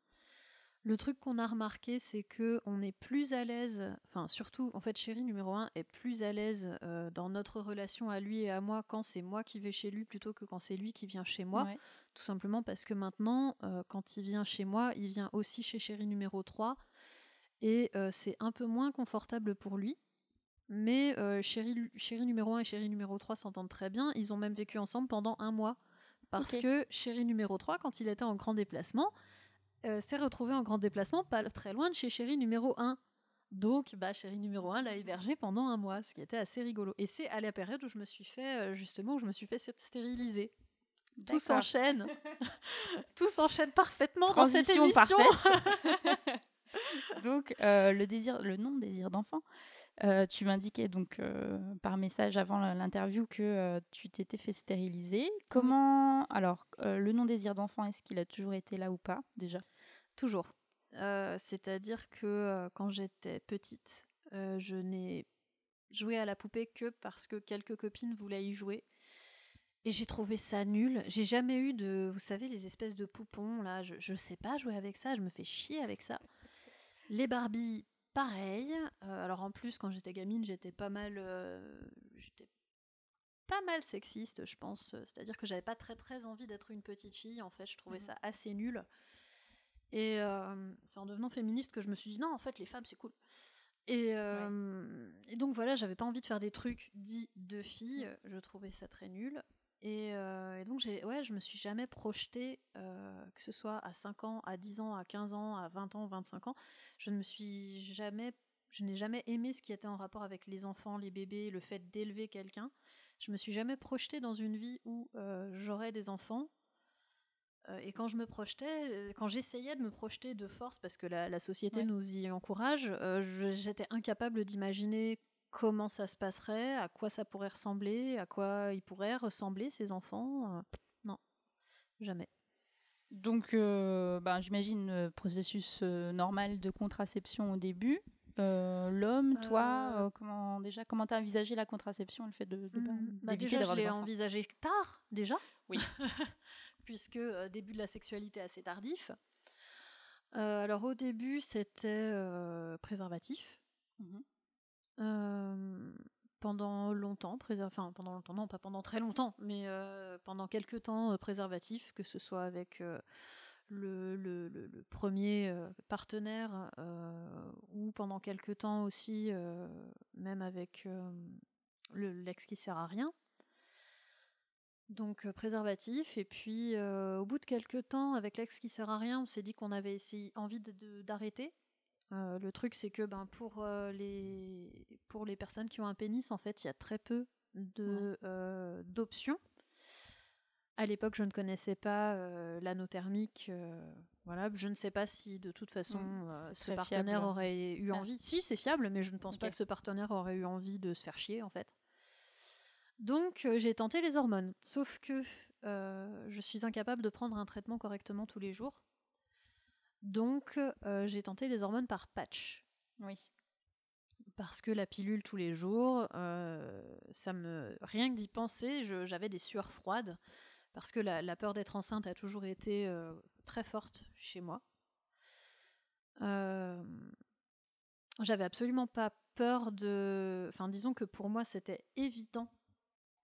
Le truc qu'on a remarqué, c'est que on est plus à l'aise, enfin surtout, en fait, chéri numéro un est plus à l'aise euh, dans notre relation à lui et à moi quand c'est moi qui vais chez lui plutôt que quand c'est lui qui vient chez moi. Ouais. Tout simplement parce que maintenant, euh, quand il vient chez moi, il vient aussi chez chéri numéro 3 et euh, c'est un peu moins confortable pour lui. Mais euh, chéri, chéri numéro 1 et chéri numéro 3 s'entendent très bien. Ils ont même vécu ensemble pendant un mois. Parce que chéri numéro 3, quand il était en grand déplacement, euh, s'est retrouvé en grand déplacement pas très loin de chez chéri numéro 1. Donc, bah, chéri numéro 1 l'a hébergé pendant un mois, ce qui était assez rigolo. Et c'est à la période où je me suis fait, euh, justement, où je me suis fait stériliser. Tout s'enchaîne. Tout s'enchaîne parfaitement dans cette Transition émission. parfaite. donc, euh, le désir, le non désir d'enfant. Euh, tu m'indiquais donc euh, par message avant l'interview que tu t'étais fait stériliser. Comment alors le non désir d'enfant est-ce qu'il a toujours été là ou pas déjà? Toujours. C'est-à-dire que quand j'étais petite, je n'ai joué à la poupée que parce que quelques copines voulaient y jouer. Et j'ai trouvé ça nul. J'ai jamais eu de, vous savez, les espèces de poupons là. Je, je sais pas jouer avec ça. Je me fais chier avec ça. Les Barbie, pareil. Euh, alors en plus, quand j'étais gamine, j'étais pas mal, euh, j'étais pas mal sexiste, je pense. C'est-à-dire que j'avais pas très très envie d'être une petite fille. En fait, je trouvais Mhm. ça assez nul. Et euh, c'est en devenant féministe que je me suis dit non, en fait, les femmes, c'est cool. Et, et donc voilà, j'avais pas envie de faire des trucs dits de filles. Je trouvais ça très nul. Et, euh, et donc, ouais, je me suis jamais projetée, euh, que ce soit à 5 ans, à 10 ans, à 15 ans, à 20 ans, 25 ans. Je ne me suis jamais, je n'ai jamais aimé ce qui était en rapport avec les enfants, les bébés, le fait d'élever quelqu'un. Je me suis jamais projetée dans une vie où euh, j'aurais des enfants. Et quand je me projetais, quand j'essayais de me projeter de force, parce que la, la société Ouais. nous y encourage, j'étais incapable d'imaginer comment ça se passerait, à quoi ça pourrait ressembler, à quoi ils pourraient ressembler ces enfants. Euh, non, jamais. Donc, euh, ben, j'imagine euh, processus euh, normal de contraception au début. L'homme, toi, comment déjà comment t'as envisagé la contraception, le fait de, de- Hmm, bah déjà, je l'ai envisagé tard, déjà. Oui. Puisque début de la sexualité assez tardif. Alors au début, c'était préservatif. Mhm. Pendant longtemps, enfin pendant longtemps, non pas pendant très longtemps, mais pendant quelques temps euh, préservatif, que ce soit avec le, premier partenaire ou pendant quelques temps aussi, même avec le l'ex qui sert à rien. Donc préservatif et puis au bout de quelques temps avec l'ex qui sert à rien, on s'est dit qu'on avait envie de- de- d'arrêter. Euh, le truc c'est que ben pour euh, les pour les personnes qui ont un pénis en fait il y a très peu de euh, d'options. À l'époque je ne connaissais pas l'anneau thermique. euh, voilà, je ne sais pas si de toute façon Mm, euh, c'est ce partenaire fiable. aurait eu Ah. envie. Si c'est fiable, mais je ne pense pas que ce partenaire aurait eu envie de se faire chier en fait. Donc euh, j'ai tenté les hormones, sauf que euh, je suis incapable de prendre un traitement correctement tous les jours. Donc euh, j'ai tenté les hormones par patch. Oui. Parce que la pilule tous les jours, euh, ça me rien que d'y penser, j'avais des sueurs froides. Parce que la, la peur d'être enceinte a toujours été euh, très forte chez moi. J'avais absolument pas peur de. Enfin, disons que pour moi, c'était évident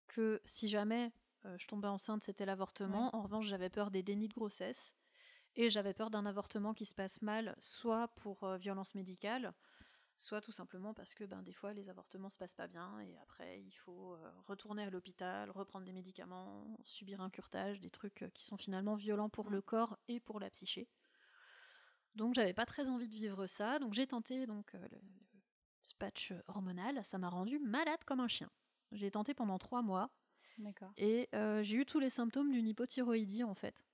que si jamais je tombais enceinte, c'était l'avortement. En revanche, j'avais peur des dénis de grossesse. Et j'avais peur d'un avortement qui se passe mal, soit pour euh, violence médicale, soit tout simplement parce que ben, des fois les avortements se passent pas bien et après il faut euh, retourner à l'hôpital, reprendre des médicaments, subir un curtage, des trucs euh, qui sont finalement violents pour le corps et pour la psyché. Donc j'avais pas très envie de vivre ça, donc j'ai tenté donc le, le patch hormonal, ça m'a rendu malade comme un chien. J'ai tenté pendant trois mois et j'ai eu tous les symptômes d'une hypothyroïdie en fait.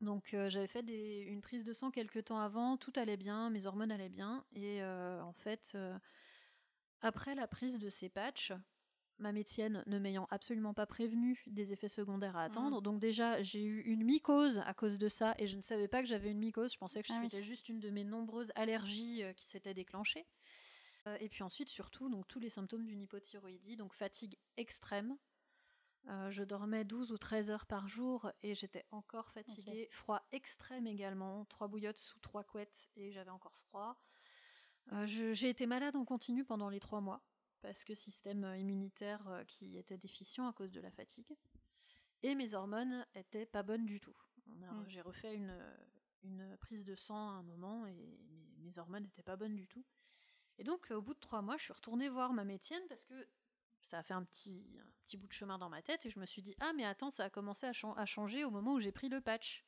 Donc euh, j'avais fait des- une prise de sang quelques temps avant, tout allait bien, mes hormones allaient bien, et euh, en fait, euh, après la prise de ces patchs, ma médecine ne m'ayant absolument pas prévenu des effets secondaires à attendre, donc déjà j'ai eu une mycose à cause de ça, et je ne savais pas que j'avais une mycose, je pensais que Ah oui. c'était juste une de mes nombreuses allergies qui s'était déclenchée. Et puis ensuite, surtout, donc tous les symptômes d'une hypothyroïdie, donc fatigue extrême, Euh, je dormais 12 ou 13 heures par jour et j'étais encore fatiguée. Froid extrême également. Trois bouillottes sous trois couettes et j'avais encore froid. Euh, j'ai été malade en continu pendant les trois mois parce que système euh, immunitaire qui était déficient à cause de la fatigue. Et mes hormones étaient pas bonnes du tout. On a- Mm. J'ai refait une, une prise de sang à un moment et mes, mes hormones n'étaient pas bonnes du tout. Et donc, au bout de trois mois, je suis retournée voir ma médecine parce que ça a fait un petit, un petit bout de chemin dans ma tête et je me suis dit Ah, mais attends, ça a commencé à, chan- à changer au moment où j'ai pris le patch.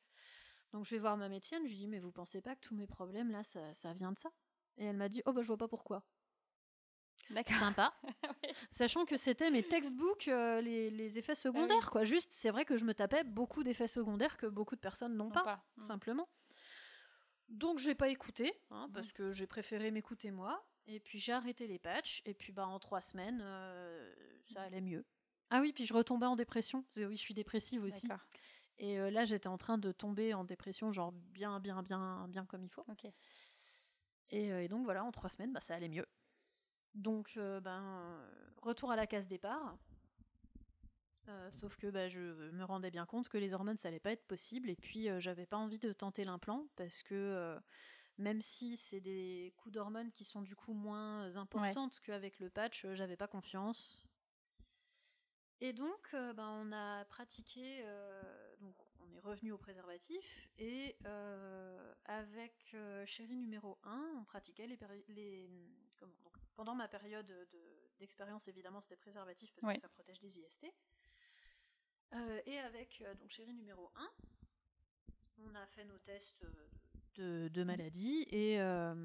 Donc, je vais voir ma médecine, je lui dis Mais vous pensez pas que tous mes problèmes là, ça, ça vient de ça? Et elle m'a dit Oh, bah, je vois pas pourquoi. Sympa. Sachant que c'était mes textbooks, euh, les, les effets secondaires, quoi. Juste, c'est vrai que je me tapais beaucoup d'effets secondaires que beaucoup de personnes n'ont Non pas, pas. Mm. simplement. Donc, j'ai pas écouté, hein, parce que j'ai préféré m'écouter moi. Et puis, j'ai arrêté les patchs. Et puis, bah, en trois semaines, euh, ça allait mieux. Ah oui, puis je retombais en dépression. Parce que oui, je suis dépressive aussi. Et euh, là, j'étais en train de tomber en dépression, genre bien, bien, bien, bien comme il faut. Ok. Et, euh, et donc voilà, en trois semaines, bah, ça allait mieux. Donc, ben, retour à la case départ. Sauf que bah, je me rendais bien compte que les hormones, ça allait pas être possible. Et puis, j'avais pas envie de tenter l'implant parce que même si c'est des coups d'hormones qui sont du coup moins importantes qu'avec le patch, euh, j'avais pas confiance. Et donc, euh, ben, on a pratiqué, euh, donc on est revenu au préservatif, et euh, avec chérie numéro 1, on pratiquait les, péri- les comment, donc, pendant ma période de- d'expérience, évidemment, c'était préservatif parce Ouais. que ça protège des IST. Et avec donc chérie numéro 1, on a fait nos tests de, de maladie, et, euh,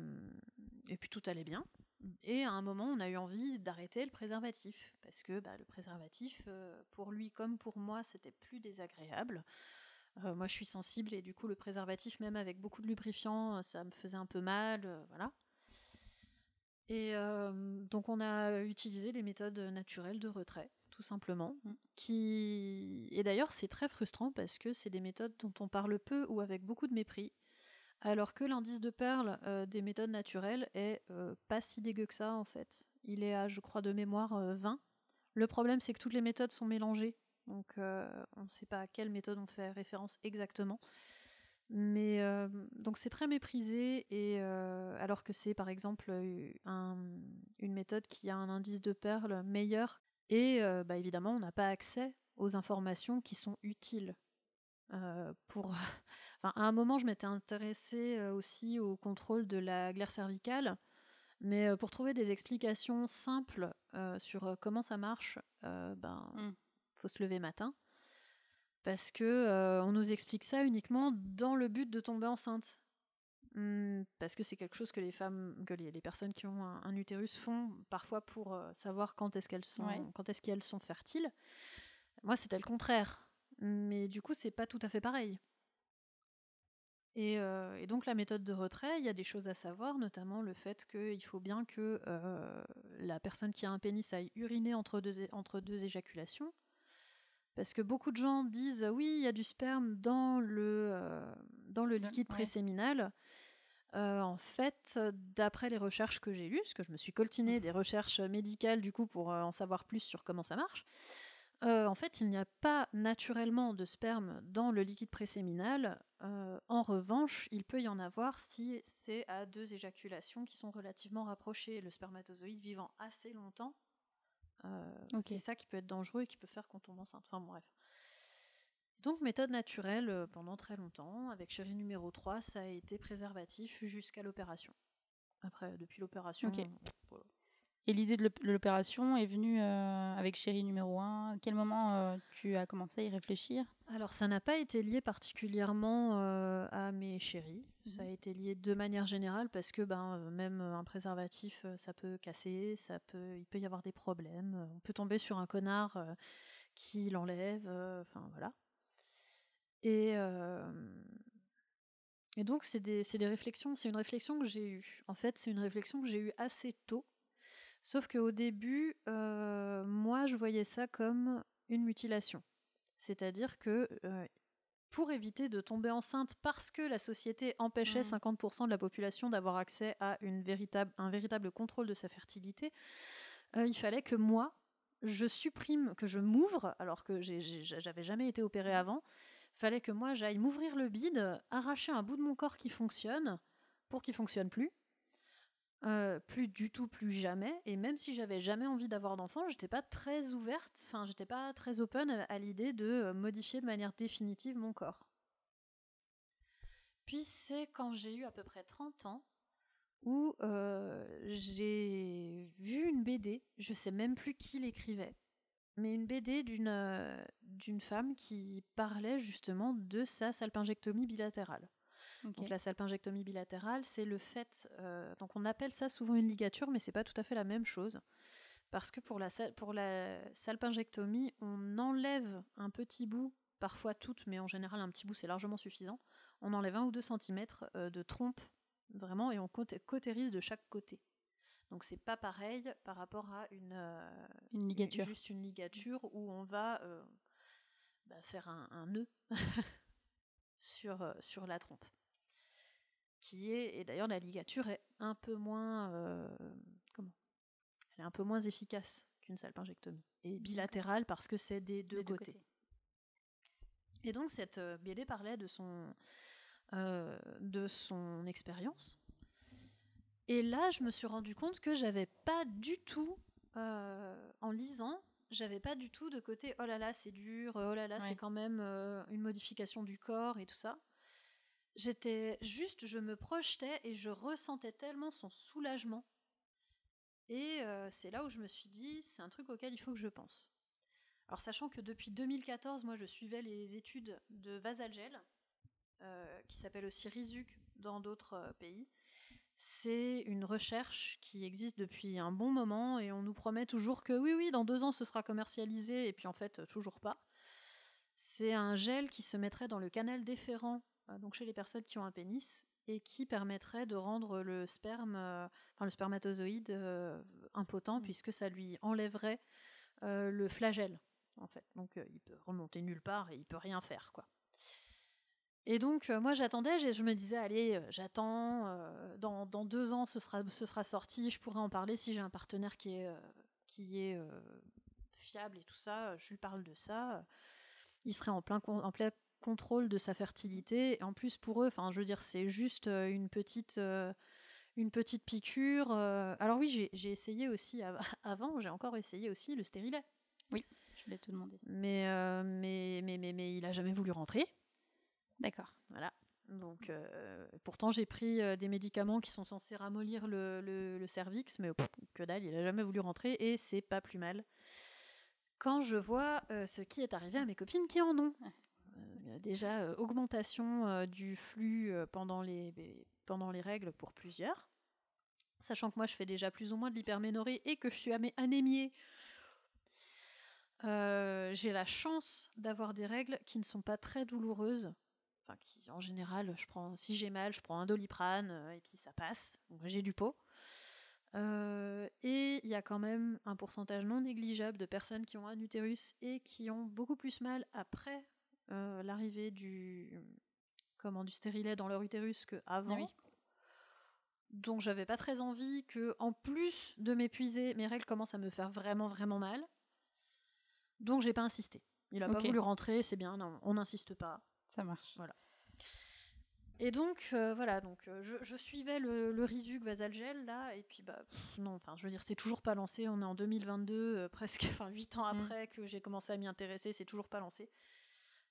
et puis tout allait bien. Et à un moment, on a eu envie d'arrêter le préservatif parce que bah, le préservatif, euh, pour lui comme pour moi, c'était plus désagréable. Euh, moi, je suis sensible et du coup, le préservatif, même avec beaucoup de lubrifiant, ça me faisait un peu mal, voilà. Et donc, on a utilisé les méthodes naturelles de retrait, tout simplement. Qui et d'ailleurs, c'est très frustrant parce que c'est des méthodes dont on parle peu ou avec beaucoup de mépris. Alors que l'indice de Perle euh, des méthodes naturelles est euh, pas si dégueu que ça en fait. Il est à, je crois, de mémoire euh, 20. Le problème, c'est que toutes les méthodes sont mélangées. Donc, euh, on ne sait pas à quelle méthode on fait référence exactement. Mais euh, donc, c'est très méprisé. Et euh, alors que c'est, par exemple, euh, un- une méthode qui a un indice de Perle meilleur. Et euh, bah, évidemment, on n'a pas accès aux informations qui sont utiles euh, pour Enfin, à un moment, je m'étais intéressée euh, aussi au contrôle de la glaire cervicale, mais euh, pour trouver des explications simples euh, sur comment ça marche, euh, ben, Mm. faut se lever matin, parce que euh, on nous explique ça uniquement dans le but de tomber enceinte. Hmm, parce que c'est quelque chose que les femmes, que les, les personnes qui ont un, un utérus font parfois pour savoir quand est-ce qu'elles sont, Ouais. quand est-ce qu'elles sont fertiles. Moi, c'était le contraire. Mais du coup, c'est pas tout à fait pareil. Et, euh, et donc la méthode de retrait, il y a des choses à savoir, notamment le fait qu'il faut bien que euh, la personne qui a un pénis aille uriner entre deux, entre deux éjaculations. Parce que beaucoup de gens disent euh, oui, il y a du sperme dans le, euh, dans le liquide ouais. préséminal. En fait, d'après les recherches que j'ai lues, parce que je me suis coltinée des recherches médicales du coup pour en savoir plus sur comment ça marche, euh, en fait, il n'y a pas naturellement de sperme dans le liquide préséminal. Euh, en revanche, il peut y en avoir si c'est à deux éjaculations qui sont relativement rapprochées, le spermatozoïde vivant assez longtemps. Euh. C'est ça qui peut être dangereux et qui peut faire qu'on tombe enceinte. Enfin bref. Donc méthode naturelle euh, pendant très longtemps. Avec chérie numéro 3, ça a été préservatif jusqu'à l'opération. Après, depuis l'opération, Ok. voilà. Et l'idée de l'op- de l'opération est venue euh, avec chérie numéro 1. À quel moment euh, tu as commencé à y réfléchir? Alors, ça n'a pas été lié particulièrement euh, à mes chéris. Ça a été lié de manière générale parce que ben, même un préservatif, ça peut casser, ça peut, il peut y avoir des problèmes. On peut tomber sur un connard qui l'enlève. Enfin, voilà. Et, et donc, c'est des, des réflexions. C'est une réflexion que j'ai eue. En fait, c'est une réflexion que j'ai eue assez tôt. Sauf qu'au début, euh, moi, je voyais ça comme une mutilation. C'est-à-dire que euh, pour éviter de tomber enceinte parce que la société empêchait Mhm. 50% de la population d'avoir accès à une véritable, un véritable contrôle de sa fertilité, euh, il fallait que moi, je supprime, que je m'ouvre, alors que j'avais jamais été opérée avant, fallait que moi j'aille m'ouvrir le bide, arracher un bout de mon corps qui fonctionne pour qu'il fonctionne plus. Euh, plus du tout, plus jamais. Et même si j'avais jamais envie d'avoir d'enfant, j'étais pas très ouverte, enfin, j'étais pas très open à, l'idée de euh, modifier de manière définitive mon corps. Puis c'est quand j'ai eu à peu près 30 ans où euh, j'ai vu une BD, je sais même plus qui l'écrivait, mais une BD d'une d'une femme qui parlait justement de sa salpingectomie bilatérale. Donc la salpingectomie bilatérale, c'est le fait. euh, donc on appelle ça souvent une ligature, mais c'est pas tout à fait la même chose. Parce que pour la, sal- pour la salpingectomie, on enlève un petit bout, parfois toute, mais en général un petit bout c'est largement suffisant. On enlève un ou deux centimètres euh, de trompe, vraiment, et on cauté- cautérise de chaque côté. Donc c'est pas pareil par rapport à une, euh, Une ligature. juste une ligature où on va euh, bah, faire un, un nœud sur, euh, sur la trompe. Qui est, et d'ailleurs la ligature est un peu moins euh, comment? Elle est un peu moins efficace qu'une salpingectomie. Et bilatérale parce que c'est des deux, Des deux côtés. Et donc cette euh, BD parlait de son, euh, de son expérience. Et là, je me suis rendu compte que j'avais pas du tout, euh, en lisant, j'avais pas du tout de côté oh là là, c'est dur, oh là là, Ouais. c'est quand même euh, une modification du corps et tout ça. J'étais juste, je me projetais et je ressentais tellement son soulagement. Et euh, c'est là où je me suis dit, c'est un truc auquel il faut que je pense. Alors sachant que depuis 2014, moi je suivais les études de Vasalgel, euh, qui s'appelle aussi Rizuc dans d'autres euh, pays. C'est une recherche qui existe depuis un bon moment et on nous promet toujours que oui, oui, dans deux ans ce sera commercialisé et puis en fait toujours pas. C'est un gel qui se mettrait dans le canal déférent, donc chez les personnes qui ont un pénis, et qui permettrait de rendre le sperme, euh, enfin le spermatozoïde euh, impotent puisque ça lui enlèverait euh, le flagelle en fait. Donc euh, il peut remonter nulle part et il peut rien faire quoi. Et donc euh, moi j'attendais, je me disais allez euh, j'attends, euh, dans, dans deux ans ce sera, ce sera sorti, je pourrais en parler si j'ai un partenaire qui est, euh, qui est euh, fiable et tout ça, je lui parle de ça, il serait en plein, en plein contrôle de sa fertilité. Et en plus pour eux, enfin je veux dire c'est juste euh, une petite, euh, une petite piqûre. euh. Alors oui j'ai essayé aussi av- avant, j'ai encore essayé aussi le stérilet. Je voulais te demander. Mais, euh, mais, mais, mais, mais il a jamais voulu rentrer. D'accord. Voilà. Donc, euh, pourtant, j'ai pris des médicaments qui sont censés ramollir le, le, le cervix, mais pff, que dalle, il a jamais voulu rentrer et c'est pas plus mal. Quand je vois euh, ce qui est arrivé à mes copines qui en ont, déjà euh, augmentation euh, du flux euh, pendant, les, règles pour plusieurs, sachant que moi je fais déjà plus ou moins de l'hyperménorrhée et que je suis anémiée. Euh, j'ai la chance d'avoir des règles qui ne sont pas très douloureuses. Enfin, qui, en général, je prends, si j'ai mal, je prends un doliprane euh, et puis ça passe. Donc, j'ai du pot. Euh, et il y a quand même un pourcentage non négligeable de personnes qui ont un utérus et qui ont beaucoup plus mal après euh, l'arrivée du, comment, du stérilet dans leur utérus qu'avant. Ah oui. Donc j'avais pas très envie que, en plus de m'épuiser, mes règles commencent à me faire vraiment vraiment mal. Donc j'ai pas insisté. Il a pas voulu rentrer, c'est bien, non, on n'insiste pas. Ça marche. Et donc euh, voilà, donc euh, je, je suivais le, le Rizuc Vasalgel là, et puis bah pff, non, enfin je veux dire c'est toujours pas lancé. On est en 2022, euh, presque, enfin huit ans Mm. après que j'ai commencé à m'y intéresser, c'est toujours pas lancé.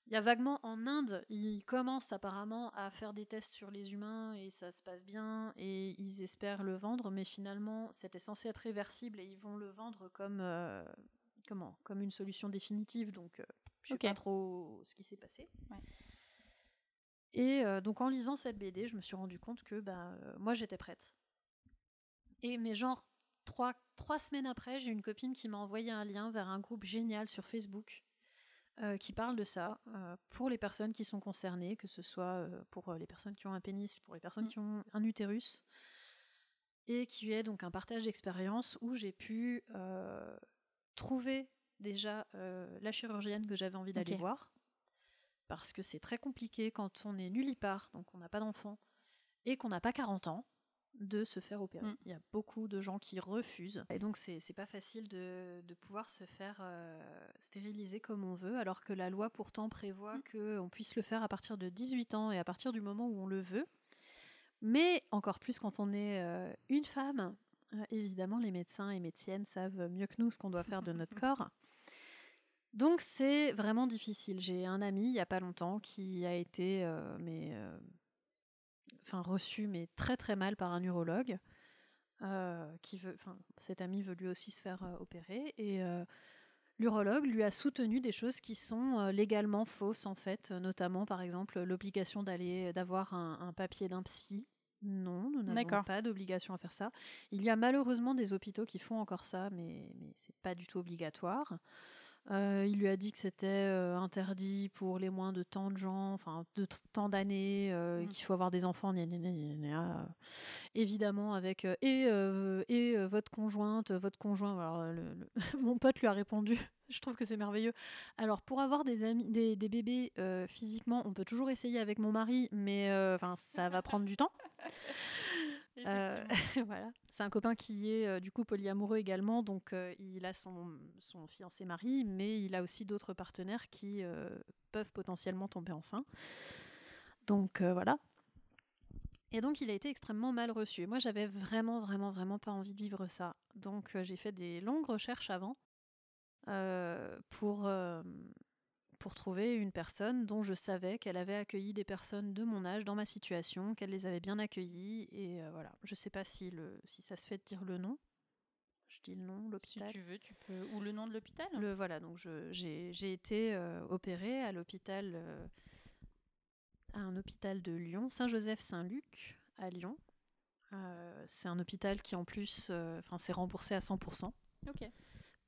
Il y a vaguement en Inde, ils commencent apparemment à faire des tests sur les humains et ça se passe bien et ils espèrent le vendre, mais finalement c'était censé être réversible et ils vont le vendre comme euh, comment, comme une solution définitive. Donc euh, je sais pas trop ce qui s'est passé. Ouais. Et euh, donc en lisant cette BD, je me suis rendu compte que bah, moi j'étais prête. Et mais genre trois, trois semaines après, j'ai une copine qui m'a envoyé un lien vers un groupe génial sur Facebook euh, qui parle de ça euh, pour les personnes qui sont concernées, que ce soit euh, pour les personnes qui ont un pénis, pour les personnes Mm. qui ont un utérus, et qui est donc un partage d'expérience où j'ai pu trouver déjà la chirurgienne que j'avais envie d'aller voir parce que c'est très compliqué quand on est nullipare, donc on n'a pas d'enfant, et qu'on n'a pas 40 ans. De se faire opérer. Mm. Il y a beaucoup de gens qui refusent. Et donc, c'est pas facile de, de pouvoir se faire euh, stériliser comme on veut, alors que la loi pourtant prévoit Mm. qu'on puisse le faire à partir de 18 ans et à partir du moment où on le veut. Mais encore plus quand on est euh, une femme. Euh, évidemment, les médecins et médecines savent mieux que nous ce qu'on doit faire de notre corps. Donc c'est vraiment difficile. J'ai un ami il y a pas longtemps qui a été mais enfin reçu mais très très mal par un urologue euh, qui veut enfin cet ami veut lui aussi se faire euh, opérer et euh, l'urologue lui a soutenu des choses qui sont légalement fausses en fait, notamment par exemple l'obligation d'aller d'avoir un, un papier d'un psy. Non, nous n'avons pas d'obligation à faire ça. Il y a malheureusement des hôpitaux qui font encore ça, mais, mais c'est pas du tout obligatoire. Euh, il lui a dit que c'était euh, interdit pour les moins de tant de gens, enfin de tant d'années, euh, Mm. qu'il faut avoir des enfants, gna gna gna gna gna. Évidemment avec et et votre conjointe, votre conjoint. Alors le- le- mon pote lui a répondu. Je trouve que c'est merveilleux. Alors pour avoir des amis, des, des bébés physiquement, on peut toujours essayer avec mon mari, mais enfin ça va prendre du temps. Euh, voilà. C'est un copain qui est euh, du coup polyamoureux également, donc euh, il a son, son fiancé mari, mais il a aussi d'autres partenaires qui peuvent potentiellement tomber enceinte. Donc voilà. Et donc il a été extrêmement mal reçu. Moi j'avais vraiment, vraiment, vraiment pas envie de vivre ça. Donc j'ai fait des longues recherches avant pour, pour trouver une personne dont je savais qu'elle avait accueilli des personnes de mon âge dans ma situation, qu'elle les avait bien accueillies. Et euh, voilà, je sais pas si, le, si ça se fait de dire le nom. Je dis le nom, Si l'hôpital. tu veux, tu peux. Ou le nom de l'hôpital Le voilà, donc j'ai été euh, opérée à l'hôpital, euh, à un hôpital de Lyon, Saint-Joseph-Saint-Luc à Lyon. Euh, c'est un hôpital qui en plus, enfin, c'est remboursé à 100%. Ok.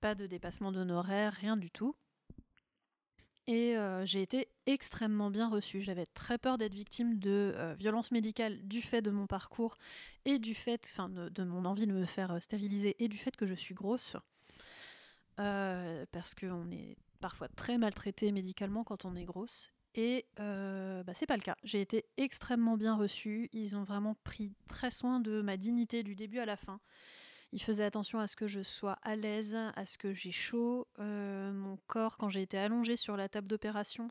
Pas de dépassement d'honoraires, rien du tout. Et euh, j'ai été extrêmement bien reçue. J'avais très peur d'être victime de euh, violences médicales du fait de mon parcours et du fait, enfin, de, mon envie de me faire euh, stériliser et du fait que je suis grosse. Parce qu'on est parfois très maltraité médicalement quand on est grosse. Et bah, c'est pas le cas. J'ai été extrêmement bien reçue. Ils ont vraiment pris très soin de ma dignité du début à la fin. Ils faisaient attention à ce que je sois à l'aise, à ce que j'ai chaud. Euh, mon corps, quand j'ai été allongée sur la table d'opération,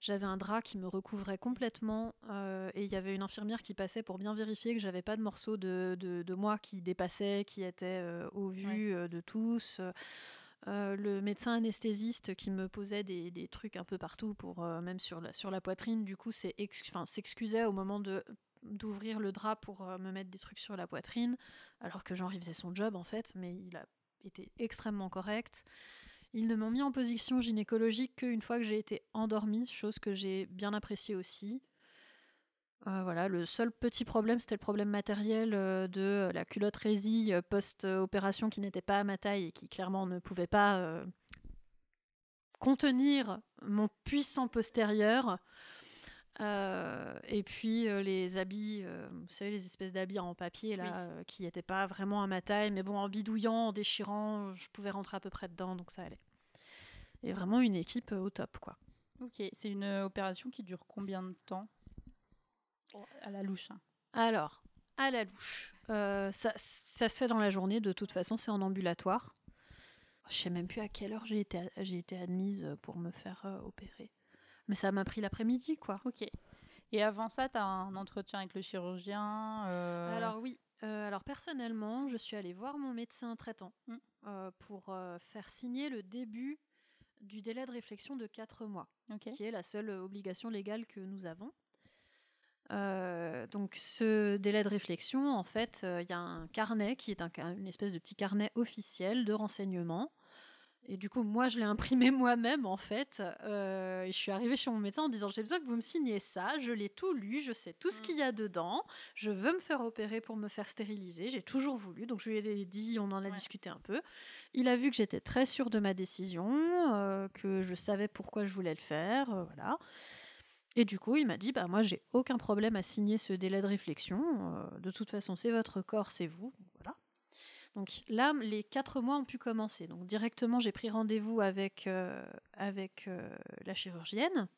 j'avais un drap qui me recouvrait complètement. euh, et il y avait une infirmière qui passait pour bien vérifier que j'avais pas de morceaux de, de, de moi qui dépassaient, qui étaient euh, au vu de tous. Euh, le médecin anesthésiste qui me posait des, des trucs un peu partout, pour, euh, même sur la, sur la poitrine, du coup, s'excusait au moment de d'ouvrir le drap pour euh, me mettre des trucs sur la poitrine, alors que genre il faisait son job en fait, mais il a été extrêmement correct. Ils ne m'ont mis en position gynécologique qu'une fois que j'ai été endormie, chose que j'ai bien appréciée aussi. Euh, voilà, le seul petit problème, c'était le problème matériel euh, de la culotte résille post-opération qui n'était pas à ma taille et qui clairement ne pouvait pas contenir mon puissant postérieur. Euh, et puis euh, les habits, euh, vous savez, les espèces d'habits en papier là, Oui. euh, qui n'étaient pas vraiment à ma taille, mais bon, en bidouillant, en déchirant, je pouvais rentrer à peu près dedans, donc ça allait. Et vraiment une équipe euh, au top, quoi. Ok. C'est une opération qui dure combien de temps? À la louche. hein. Alors, à la louche, euh, ça, ça se fait dans la journée, de toute façon, c'est en ambulatoire. Je sais même plus à quelle heure j'ai été, j'ai été admise pour me faire euh, opérer. Mais ça m'a pris l'après-midi, quoi. Ok. Et avant ça, tu as un entretien avec le chirurgien euh, Alors oui, euh, alors personnellement, je suis allée voir mon médecin traitant Mm. euh, pour faire signer le début du délai de réflexion de 4 mois, qui est la seule obligation légale que nous avons. Euh, donc ce délai de réflexion, en fait, euh, il y a un carnet qui est un une espèce de petit carnet officiel de renseignements. Et du coup, moi, je l'ai imprimé moi-même, en fait. Euh, et je suis arrivée chez mon médecin en disant J'ai besoin que vous me signiez ça. Je l'ai tout lu, je sais tout ce Mm. qu'il y a dedans. Je veux me faire opérer pour me faire stériliser. J'ai toujours voulu. Donc, je lui ai dit On en a Ouais. discuté un peu. Il a vu que j'étais très sûre de ma décision, euh, que je savais pourquoi je voulais le faire. euh, voilà. Et du coup, il m'a dit Bah, moi, j'ai aucun problème à signer ce délai de réflexion. de toute façon, c'est votre corps, c'est vous. Voilà. Donc là, les quatre mois ont pu commencer. Donc directement, j'ai pris rendez-vous avec, euh, avec euh, la chirurgienne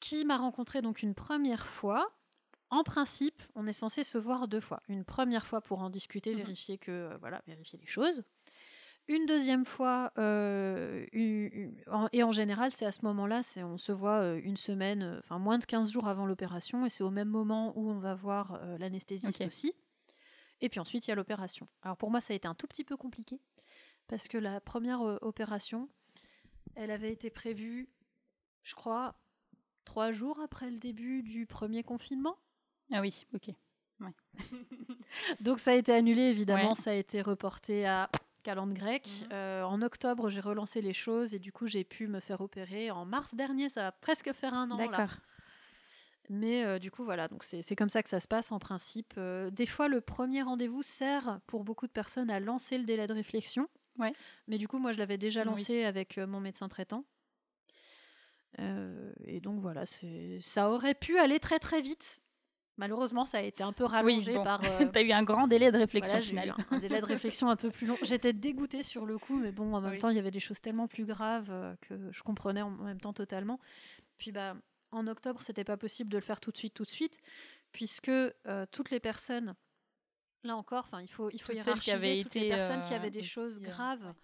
qui m'a rencontrée donc une première fois en principe, on est censé se voir deux fois. Une première fois pour en discuter, Mhm. vérifier que euh, voilà, vérifier les choses. Une deuxième fois, une- une- en- et en général, c'est à ce moment-là, c'est on se voit une semaine, enfin moins de 15 jours avant l'opération, et c'est au même moment où on va voir l'anesthésiste aussi. Et puis ensuite, il y a l'opération. Alors pour moi, ça a été un tout petit peu compliqué, parce que la première euh, opération, elle avait été prévue, je crois, trois jours après le début du premier confinement. Ah oui, ok. Donc ça a été annulé, évidemment, Ouais. ça a été reporté à calende grec. Mhm. Euh, en octobre, j'ai relancé les choses et du coup, j'ai pu me faire opérer. En mars dernier, ça va presque faire un an. là. D'accord. Mais euh, du coup, voilà, donc c'est comme ça que ça se passe en principe. Euh, des fois, le premier rendez-vous sert pour beaucoup de personnes à lancer le délai de réflexion. Ouais. Mais du coup, moi, je l'avais déjà Oui. lancé avec euh, mon médecin traitant. Euh, et donc voilà, ça aurait pu aller très très vite. Malheureusement, ça a été un peu rallongé bon. par. euh, T'as eu un grand délai de réflexion voilà, eu un, un délai de réflexion un peu plus long. J'étais dégoûtée sur le coup, mais bon, en même Oui. temps, il y avait des choses tellement plus graves que je comprenais en même temps totalement. Puis bah, en octobre, c'était pas possible de le faire tout de suite, tout de suite, puisque euh, toutes les personnes, là encore, enfin, il faut, il faut Toutes celles qui hiérarchiser avaient toutes les été, personnes qui euh, avaient des aussi, choses euh, graves.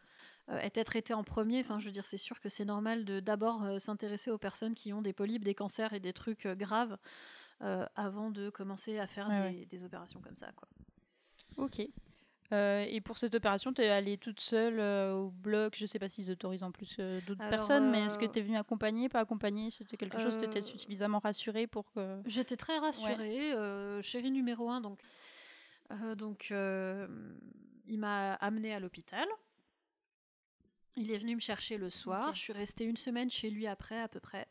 étaient traitées en premier. Enfin, je veux dire, c'est sûr que c'est normal de d'abord s'intéresser aux personnes qui ont des polypes, des cancers et des trucs graves avant de commencer à faire Ouais, des, des opérations comme ça. Quoi. Ok. Euh, et pour cette opération, tu es allée toute seule euh, au bloc. Je sais pas s'ils autorisent en plus euh, d'autres personnes, mais est-ce que tu es venue accompagner, pas accompagner C'était quelque chose, tu étais suffisamment rassurée pour que. J'étais très rassurée. euh, chérie numéro un, donc, donc il m'a amenée à l'hôpital. Il est venu me chercher le soir. Je suis restée une semaine chez lui après, à peu près.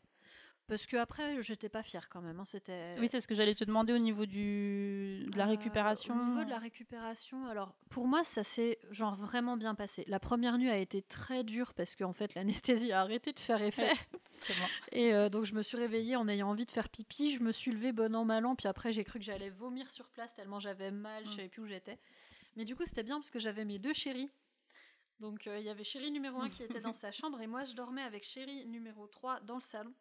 Parce que après, j'étais pas fière quand même. hein, C'était. Oui, c'est ce que j'allais te demander au niveau du... de la Euh, récupération. Au niveau de la récupération, alors pour moi, ça s'est genre vraiment bien passé. La première nuit a été très dure parce qu'en fait, l'anesthésie a arrêté de faire effet. C'est bon. Et euh, donc je me suis réveillée en ayant envie de faire pipi. Je me suis levée bon an mal an. Puis après j'ai cru que j'allais vomir sur place tellement j'avais mal. Je Mm. savais plus où j'étais. Mais du coup c'était bien parce que j'avais mes deux chéris. Donc euh, il y avait chéri numéro 1 qui était dans sa chambre et moi je dormais avec chéri numéro 3 dans le salon.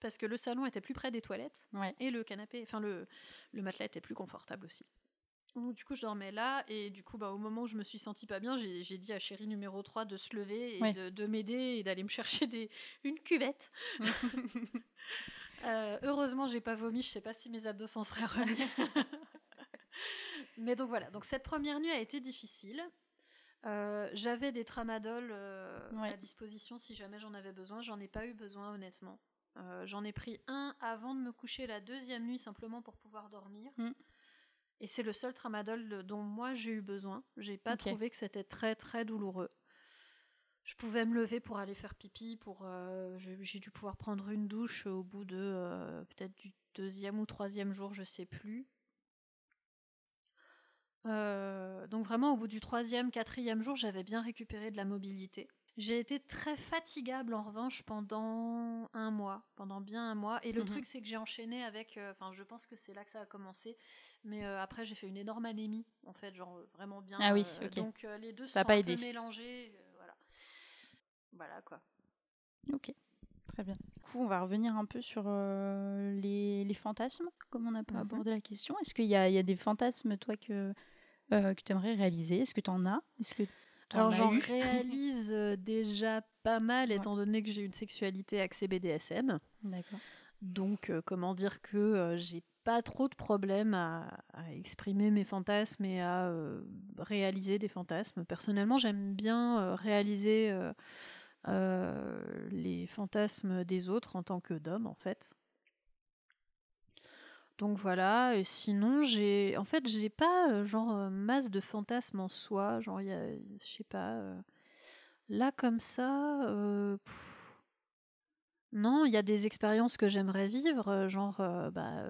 Parce que le salon était plus près des toilettes Ouais. et le canapé, enfin le, le matelas était plus confortable aussi. Donc, du coup, je dormais là, et du coup, bah, au moment où je me suis sentie pas bien, j'ai dit à chéri numéro 3 de se lever et Ouais. de, de m'aider et d'aller me chercher des, une cuvette. Euh, heureusement, j'ai pas vomi, je sais pas si mes abdos s'en seraient remis. Mais donc voilà, donc cette première nuit a été difficile. Euh, J'avais des tramadol euh, Ouais. à disposition si jamais j'en avais besoin. J'en ai pas eu besoin, honnêtement. Euh, j'en ai pris un avant de me coucher la deuxième nuit simplement pour pouvoir dormir. Mm. Et c'est le seul tramadol dont moi j'ai eu besoin. J'ai pas trouvé que c'était très très douloureux. Je pouvais me lever pour aller faire pipi, pour euh, j'ai j'ai dû pouvoir prendre une douche au bout de euh, peut-être du deuxième ou troisième jour, je sais plus. Euh, donc vraiment au bout du troisième, quatrième jour, j'avais bien récupéré de la mobilité. J'ai été très fatigable en revanche pendant un mois, pendant bien un mois. Et le Mhm. truc c'est que j'ai enchaîné avec, euh, enfin je pense que c'est là que ça a commencé, mais euh, après j'ai fait une énorme anémie en fait, genre euh, vraiment bien. Ah oui, ok. Donc les deux Ça a sont pas un peu mélangés, voilà. Voilà quoi. Ok, très bien. Du coup, on va revenir un peu sur euh, les, les fantasmes, comme on n'a pas Mhm. abordé la question. Est-ce qu'il y, a- il y a des fantasmes, toi, que, euh, que tu aimerais réaliser? Est-ce que tu en as? Est-ce que Alors j'en réalise euh, déjà pas mal Ouais. étant donné que j'ai une sexualité axée BDSM. D'accord. Donc euh, comment dire que euh, j'ai pas trop de problèmes à, à exprimer mes fantasmes et à euh, réaliser des fantasmes. Personnellement, j'aime bien réaliser les fantasmes des autres en tant que d'homme en fait. Donc voilà, et sinon j'ai en fait j'ai pas euh, genre euh, masse de fantasmes en soi, genre il y a je sais pas euh, là comme ça non, il y a des expériences que j'aimerais vivre, genre bah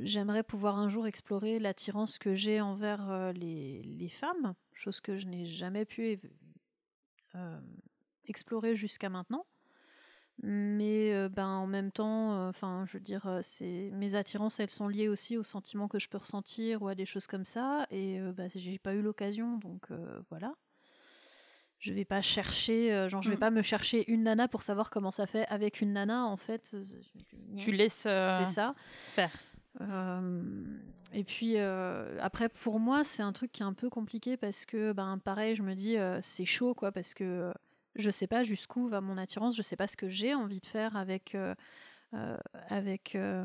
j'aimerais pouvoir un jour explorer l'attirance que j'ai envers les, femmes, chose que je n'ai jamais pu explorer jusqu'à maintenant. Mais euh, ben, en même temps, enfin, je veux dire, euh, c'est mes attirances, elles sont liées aussi aux sentiments que je peux ressentir ou à des choses comme ça. Et bah, j'ai pas eu l'occasion, donc voilà. Je vais pas chercher, genre, je vais Mm. pas me chercher une nana pour savoir comment ça fait avec une nana, en fait. Tu laisses C'est ça. faire. Et puis après, pour moi, c'est un truc qui est un peu compliqué parce que, ben, pareil, je me dis, c'est chaud, quoi, parce que je sais pas jusqu'où va mon attirance, je sais pas ce que j'ai envie de faire avec, euh, euh, avec euh,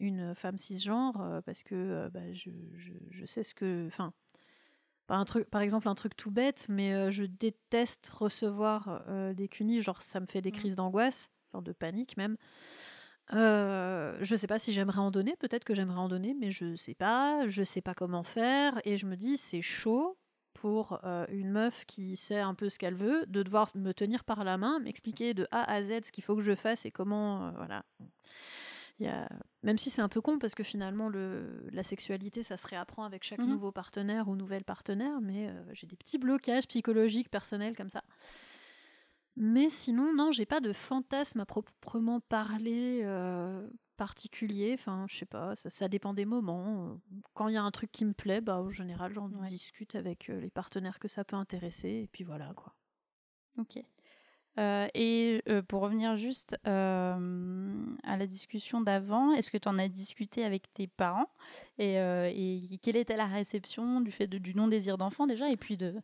une femme cisgenre, parce que bah, je, je, je sais ce que. Enfin, par, un truc, par exemple, un truc tout bête, mais je déteste recevoir des cunis, genre ça me fait des crises d'angoisse, genre de panique même. Euh, je sais pas si j'aimerais en donner, peut-être que j'aimerais en donner, mais je sais pas, je sais pas comment faire, et je me dis c'est chaud pour euh, une meuf qui sait un peu ce qu'elle veut, de devoir me tenir par la main, m'expliquer de A à Z ce qu'il faut que je fasse et comment, euh, voilà. Il y a... Même si c'est un peu con, parce que finalement, le... la sexualité, ça se réapprend avec chaque Mhm. nouveau partenaire ou nouvelle partenaire, mais euh, j'ai des petits blocages psychologiques, personnels comme ça. Mais sinon, non, j'ai pas de fantasme à proprement parler euh, particulier. Enfin, je sais pas, ça, ça dépend des moments. Quand il y a un truc qui me plaît, bah, en général, j'en Ouais. discute avec euh, les partenaires que ça peut intéresser, et puis voilà, quoi. Ok. Euh, et euh, pour revenir juste euh, à la discussion d'avant, est-ce que tu en as discuté avec tes parents? Et, et quelle était la réception du fait de- du non-désir d'enfant déjà et puis de,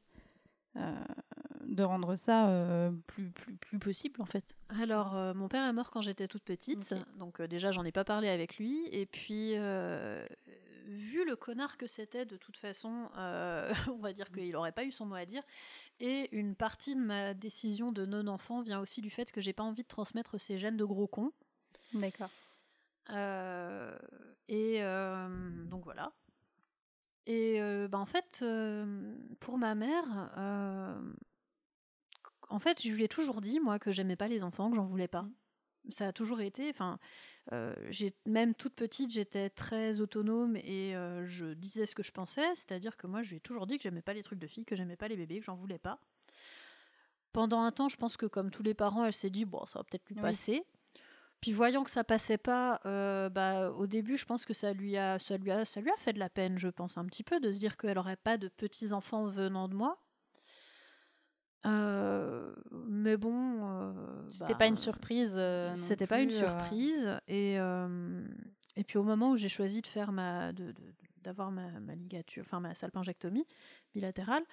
de rendre ça euh, plus, plus, plus possible en fait Alors, euh, mon père est mort quand j'étais toute petite, donc euh, déjà j'en ai pas parlé avec lui. Et puis, vu le connard que c'était, de toute façon, euh, on va dire qu'il aurait pas eu son mot à dire. Et une partie de ma décision de non-enfant vient aussi du fait que j'ai pas envie de transmettre ces gènes de gros cons. D'accord. Euh, et euh, donc voilà. Et bah, en fait, pour ma mère, en fait, je lui ai toujours dit, moi, que j'aimais pas les enfants, que j'en voulais pas. Ça a toujours été. Enfin, euh, j'ai même toute petite, j'étais très autonome et euh, je disais ce que je pensais. C'est-à-dire que moi, je lui ai toujours dit que j'aimais pas les trucs de filles, que j'aimais pas les bébés, que j'en voulais pas. Pendant un temps, je pense que comme tous les parents, elle s'est dit bon, ça va peut-être lui Oui. passer. Puis voyant que ça passait pas, euh, bah, au début, je pense que ça lui, a, ça, lui a, ça lui a fait de la peine, je pense, un petit peu, de se dire qu'elle aurait pas de petits-enfants venant de moi. Euh, mais bon. euh, C'était bah, pas une surprise. euh, C'était pas une euh, surprise. Et, euh, et puis au moment où j'ai choisi de faire ma. d'avoir ma, ma ligature, enfin ma salpingectomie bilatérale,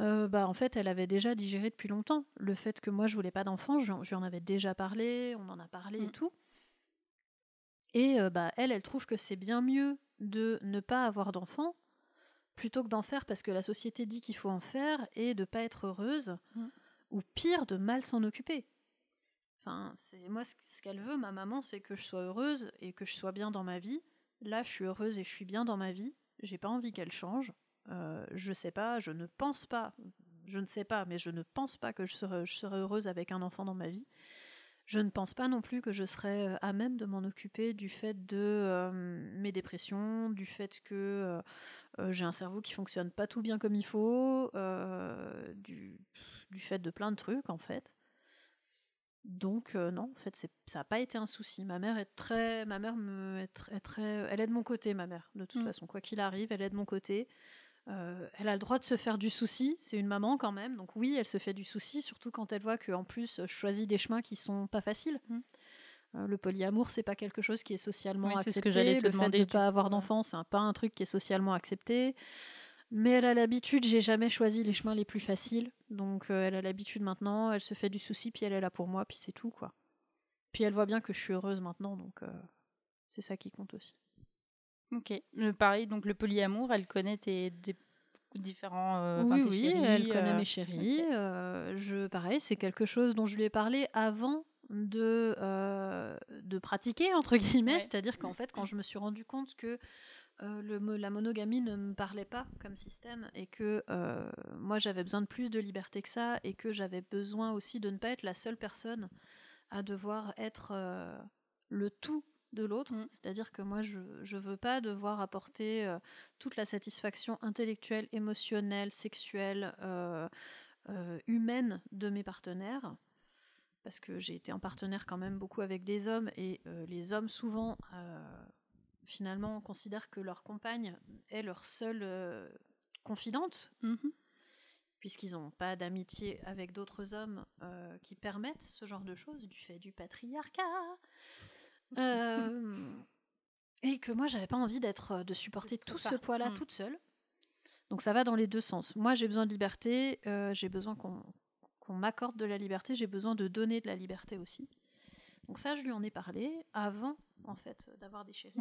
euh, bah en fait elle avait déjà digéré depuis longtemps le fait que moi je voulais pas d'enfant, je, je lui en avais déjà parlé, on en a parlé et Mm. tout. Et euh, bah elle, elle trouve que c'est bien mieux de ne pas avoir d'enfant plutôt que d'en faire parce que la société dit qu'il faut en faire et de pas être heureuse Mm. ou pire de mal s'en occuper. Enfin, c'est moi ce ce qu'elle veut, ma maman, c'est que je sois heureuse et que je sois bien dans ma vie. Là, je suis heureuse et je suis bien dans ma vie. J'ai pas envie qu'elle change. Euh, je sais pas, je ne pense pas, je ne sais pas, mais je ne pense pas que je serai, je serai heureuse avec un enfant dans ma vie. Je ne pense pas non plus que je serais euh, à même de m'en occuper du fait de euh, mes dépressions, du fait que euh, j'ai un cerveau qui fonctionne pas tout bien comme il faut, du, du fait de plein de trucs en fait. Donc non, en fait, ça n'a pas été un souci. Ma mère est très, ma mère me est très, est très- elle est de mon côté, ma mère. De toute Mm. façon, quoi qu'il arrive, elle est de mon côté. Euh, elle a le droit de se faire du souci. C'est une maman quand même, donc oui, elle se fait du souci, surtout quand elle voit que en plus, je choisis des chemins qui sont pas faciles. Mm. Euh, le polyamour, c'est pas quelque chose qui est socialement Oui, accepté. ce que j'allais te le demander, fait de du pas avoir d'enfants, c'est pas un truc qui est socialement accepté. Mais elle a l'habitude, j'ai jamais choisi les chemins les plus faciles. Donc euh, elle a l'habitude maintenant, elle se fait du souci, puis elle est là pour moi, puis c'est tout, quoi. Puis elle voit bien que je suis heureuse maintenant, donc euh, c'est ça qui compte aussi. Ok. Le, pareil, donc le polyamour, elle connaît tes, différents. euh, oui, tes oui, chéris, elle connaît euh, mes chéris. euh, je, pareil, c'est quelque chose dont je lui ai parlé avant de, euh, de pratiquer, entre guillemets. Ouais. C'est-à-dire qu'en fait, quand je me suis rendu compte que le, la monogamie ne me parlait pas comme système et que moi j'avais besoin de plus de liberté que ça et que j'avais besoin aussi de ne pas être la seule personne à devoir être le tout de l'autre. Mm. C'est-à-dire que moi je ne veux pas devoir apporter euh, toute la satisfaction intellectuelle, émotionnelle, sexuelle, euh, euh, humaine de mes partenaires. Parce que j'ai été en partenaire quand même beaucoup avec des hommes et les hommes souvent finalement considèrent que leur compagne est leur seule confidente, Mhm. puisqu'ils n'ont pas d'amitié avec d'autres hommes euh, qui permettent ce genre de choses du fait du patriarcat. Euh, et que moi j'avais pas envie d'être euh, de supporter tout ça. ce poids-là Mm. toute seule. Donc ça va dans les deux sens. Moi j'ai besoin de liberté, euh, j'ai besoin qu'on qu'on m'accorde de la liberté, j'ai besoin de donner de la liberté aussi. Donc ça je lui en ai parlé avant en fait d'avoir des chéris.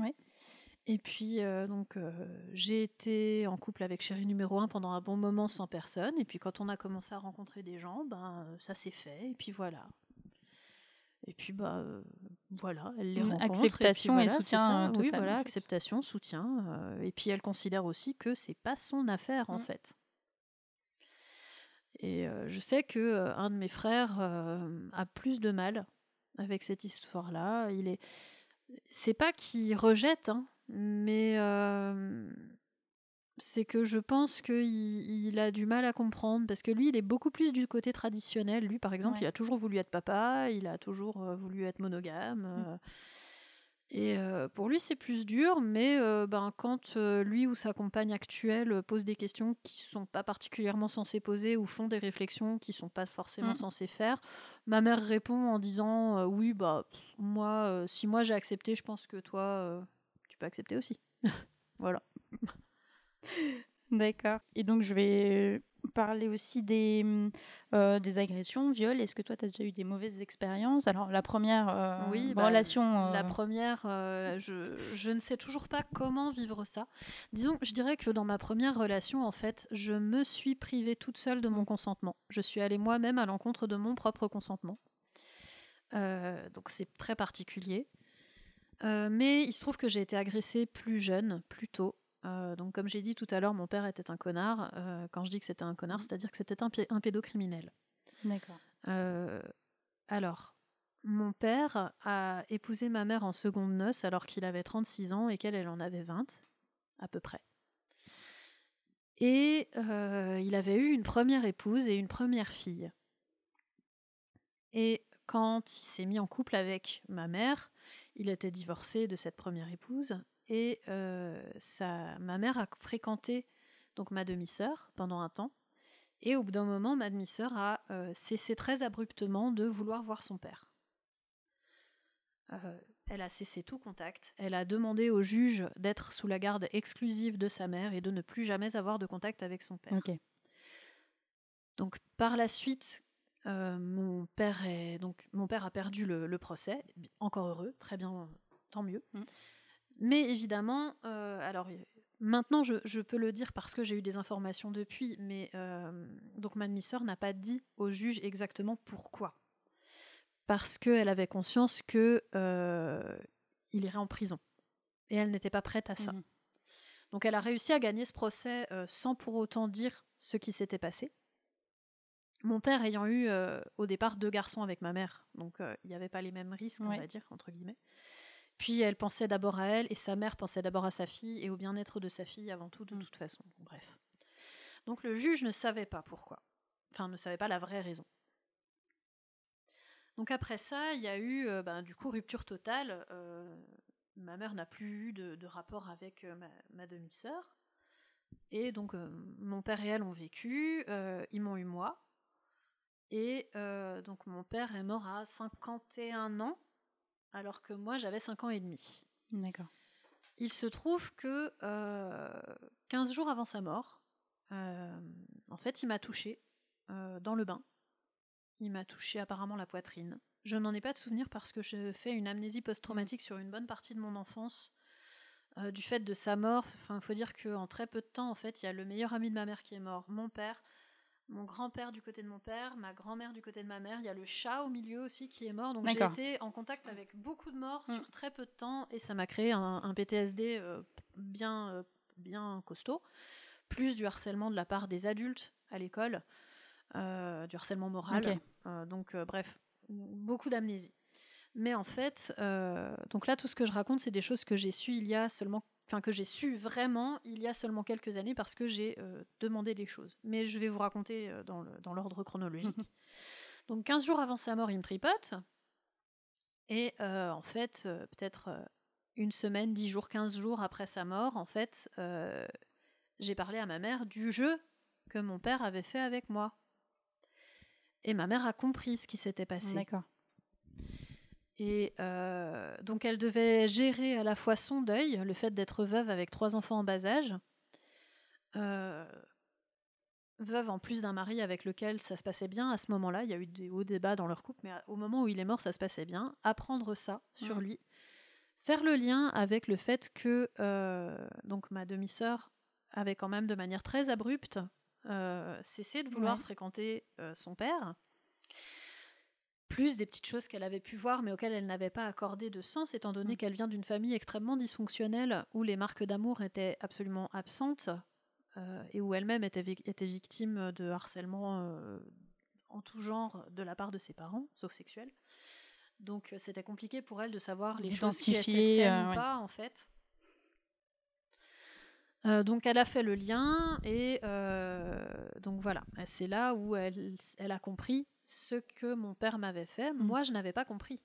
Et puis euh, donc euh, j'ai été en couple avec chéri numéro un pendant un bon moment sans personne. Et puis quand on a commencé à rencontrer des gens, ben ça s'est fait. Et puis voilà. Et puis bah euh, voilà, elle les Une rencontre. acceptation et puis voilà, soutien, ça. euh, Oui, voilà, en fait. acceptation, soutien. euh, et puis elle considère aussi que c'est pas son affaire en Mm. fait. Et euh, je sais que un de mes frères a plus de mal avec cette histoire-là. Il est, c'est pas qu'il rejette, hein, mais c'est que je pense qu'il il a du mal à comprendre parce que lui, il est beaucoup plus du côté traditionnel. Lui, par exemple, Ouais. il a toujours voulu être papa, il a toujours euh, voulu être monogame. euh, et euh, pour lui, c'est plus dur, mais euh, ben, quand euh, lui ou sa compagne actuelle pose des questions qui sont pas particulièrement censées poser ou font des réflexions qui sont pas forcément Mm. censées faire, ma mère répond en disant oui bah moi si moi j'ai accepté, je pense que toi tu peux accepter aussi. voilà. D'accord. Et donc, je vais parler aussi des, euh, des agressions, viols. Est-ce que toi, tu as déjà eu des mauvaises expériences? Alors, la première euh, Oui, bah, relation. La euh, première, euh, je, je ne sais toujours pas comment vivre ça. Disons, je dirais que dans ma première relation, en fait, je me suis privée toute seule de mon consentement. Je suis allée moi-même à l'encontre de mon propre consentement. Euh, donc c'est très particulier. Euh, mais il se trouve que j'ai été agressée plus jeune, plus tôt. Euh, donc comme j'ai dit tout à l'heure, mon père était un connard. Euh, quand je dis que c'était un connard, c'est-à-dire que c'était un, pédocriminel. D'accord. Euh, alors, mon père a épousé ma mère en seconde noces alors qu'il avait 36 ans et qu'elle, elle en avait 20, à peu près. Et il avait eu une première épouse et une première fille. Et quand il s'est mis en couple avec ma mère, il était divorcé de cette première épouse et euh, ma mère a fréquenté donc ma demi-sœur pendant un temps. Et au bout d'un moment, ma demi-sœur a euh, cessé très abruptement de vouloir voir son père. Euh, elle a cessé tout contact. Elle a demandé au juge d'être sous la garde exclusive de sa mère et de ne plus jamais avoir de contact avec son père. Donc par la suite, euh, mon père est donc mon père a perdu le, le procès. Encore heureux, très bien, tant mieux. Mm. Mais évidemment, euh, alors euh, maintenant je, je peux le dire parce que j'ai eu des informations depuis, mais euh, donc ma demi-sœur n'a pas dit au juge exactement pourquoi. Parce qu'elle avait conscience que euh, il irait en prison et elle n'était pas prête à ça. Mhm. Donc elle a réussi à gagner ce procès sans pour autant dire ce qui s'était passé. Mon père ayant eu au départ deux garçons avec ma mère, donc il n'y avait pas les mêmes risques, on va dire, entre guillemets. Puis elle pensait d'abord à elle et sa mère pensait d'abord à sa fille et au bien-être de sa fille avant tout, de Mm. toute façon. Bref. Donc le juge ne savait pas pourquoi. Enfin, ne savait pas la vraie raison. Donc après ça, il y a eu euh, ben, du coup rupture totale. Euh, ma mère n'a plus eu de, de rapport avec euh, ma, ma demi-sœur. Et donc mon père et elle ont vécu, ils m'ont eu moi. Et donc mon père est mort à 51 ans, alors que moi j'avais 5 ans et demi. D'accord. Il se trouve que euh, 15 jours avant sa mort, euh, en fait, il m'a touché euh, dans le bain. Il m'a touché apparemment la poitrine. Je n'en ai pas de souvenir parce que je fais une amnésie post-traumatique sur une bonne partie de mon enfance euh, du fait de sa mort. Enfin, il faut dire qu'en très peu de temps, en fait, il y a le meilleur ami de ma mère qui est mort, mon père, mon grand-père du côté de mon père, ma grand-mère du côté de ma mère. Il y a le chat au milieu aussi qui est mort. Donc j'ai été en contact avec beaucoup de morts Mm. sur très peu de temps et ça m'a créé un, un PTSD euh, bien, euh, bien costaud. Plus du harcèlement de la part des adultes à l'école, euh, du harcèlement moral. Donc bref, beaucoup d'amnésie. Mais en fait, donc là, tout ce que je raconte, c'est des choses que j'ai su il y a seulement, enfin que j'ai su vraiment il y a seulement quelques années parce que j'ai euh, demandé les choses. Mais je vais vous raconter euh, dans l'ordre chronologique. donc 15 jours avant sa mort, il me tripote. Et euh, en fait, peut-être une semaine, 10 jours, 15 jours après sa mort, en fait, j'ai parlé à ma mère du jeu que mon père avait fait avec moi. Et ma mère a compris ce qui s'était passé. D'accord. Et euh, donc elle devait gérer à la fois son deuil, le fait d'être veuve avec trois enfants en bas âge, euh, veuve en plus d'un mari avec lequel ça se passait bien à ce moment-là, il y a eu des hauts débats dans leur couple, mais au moment où il est mort, ça se passait bien, apprendre ça sur Mm. lui, faire le lien avec le fait que euh, donc ma demi-sœur avait quand même de manière très abrupte euh, cessé de vouloir Ouais. fréquenter euh, son père plus des petites choses qu'elle avait pu voir mais auxquelles elle n'avait pas accordé de sens étant donné Mm. qu'elle vient d'une famille extrêmement dysfonctionnelle où les marques d'amour étaient absolument absentes euh, et où elle-même était, vic- était victime de harcèlement euh, en tout genre de la part de ses parents, sauf sexuel. Donc euh, c'était compliqué pour elle de savoir les choses qui étaient saines euh, ou ouais. pas en fait. Euh, donc elle a fait le lien et euh, donc voilà, c'est là où elle, elle a compris ce que mon père m'avait fait. Mm. Moi, je n'avais pas compris.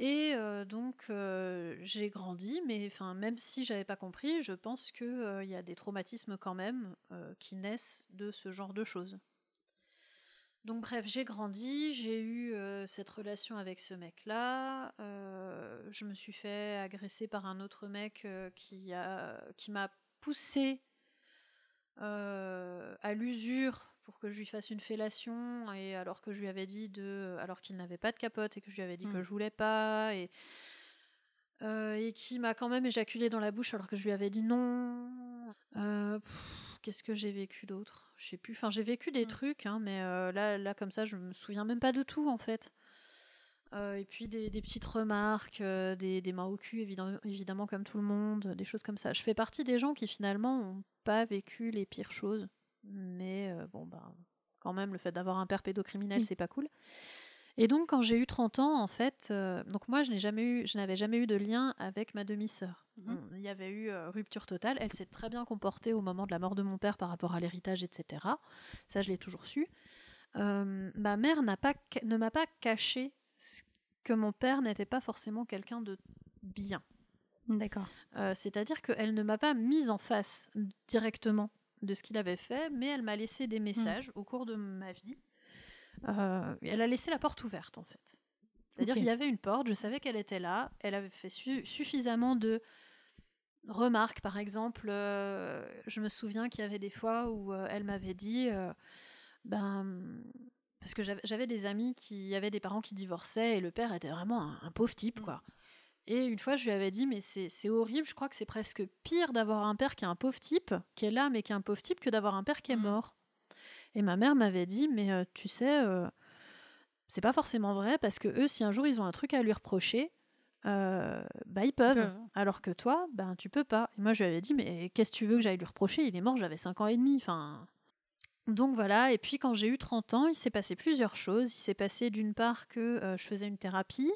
Et euh, donc euh, j'ai grandi, mais enfin même si j'avais pas compris, je pense que euh, il y a des traumatismes quand même qui naissent de ce genre de choses. Donc bref, j'ai grandi, j'ai eu cette relation avec ce mec-là. je me suis fait agresser par un autre mec qui a qui m'a poussé à l'usure pour que je lui fasse une fellation et alors que je lui avais dit de alors qu'il n'avait pas de capote et que je lui avais dit que Mm. je voulais pas et euh, et qui m'a quand même éjaculé dans la bouche alors que je lui avais dit non. Euh, Qu'est-ce que j'ai vécu d'autre? Je sais plus. Enfin, j'ai vécu des Mm. trucs, hein, mais euh, là, là, comme ça, je me souviens même pas de tout en fait. Et puis des, des petites remarques, des, des mains au cul, évidemment, évidemment, comme tout le monde, des choses comme ça. Je fais partie des gens qui finalement ont pas vécu les pires choses. Mais euh, bon, bah, quand même, le fait d'avoir un père pédocriminel, Oui. c'est pas cool. Et donc, quand j'ai eu 30 ans, en fait, euh, donc moi, je n'ai jamais eu, je n'avais jamais eu de lien avec ma demi-sœur. On- Il y avait eu euh, rupture totale. Elle s'est très bien comportée au moment de la mort de mon père par rapport à l'héritage, etc. Ça, je l'ai toujours su. Euh, ma mère n'a pas, ne m'a pas caché que mon père n'était pas forcément quelqu'un de bien. D'accord. C'est-à-dire qu'elle ne m'a pas mise en face directement de ce qu'il avait fait, mais elle m'a laissé des messages au cours de ma vie. Euh, elle a laissé la porte ouverte, en fait. C'est-à-dire qu'il y avait une porte, je savais qu'elle était là, elle avait fait su- suffisamment de remarques, par exemple. euh, je me souviens qu'il y avait des fois où euh, elle m'avait dit, ben, parce que j'avais des amis qui avaient des parents qui divorçaient et le père était vraiment un, un pauvre type, Mm. quoi. Et une fois, je lui avais dit, mais c'est horrible, je crois que c'est presque pire d'avoir un père qui est un pauvre type, qui est là, mais qui est un pauvre type, que d'avoir un père qui est Mm. mort. Et ma mère m'avait dit, mais euh, tu sais, euh, c'est pas forcément vrai, parce que eux, si un jour ils ont un truc à lui reprocher, euh, bah ils peuvent. peuvent. Alors que toi, ben tu peux pas. Et moi, je lui avais dit, mais qu'est-ce que tu veux que j'aille lui reprocher? Il est mort, j'avais 5 ans et demi. Enfin. Donc voilà, et puis quand j'ai eu 30 ans, il s'est passé plusieurs choses. Il s'est passé d'une part que euh, je faisais une thérapie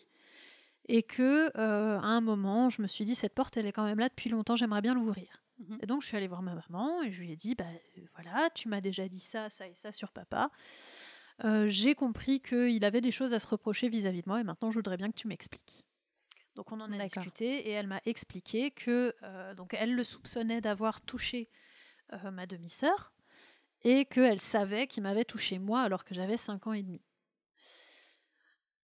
et que euh, à un moment, je me suis dit cette porte elle est quand même là depuis longtemps, j'aimerais bien l'ouvrir. Mhm. Et donc je suis allée voir ma maman et je lui ai dit bah euh, voilà, tu m'as déjà dit ça, ça et ça sur papa. Euh, j'ai compris qu'il avait des choses à se reprocher vis-à-vis de moi et maintenant je voudrais bien que tu m'expliques. Donc on en a discuté et elle m'a expliqué que euh, donc elle le soupçonnait d'avoir touché ma demi-sœur et qu'elle savait qu'il m'avait touché moi alors que j'avais 5 ans et demi.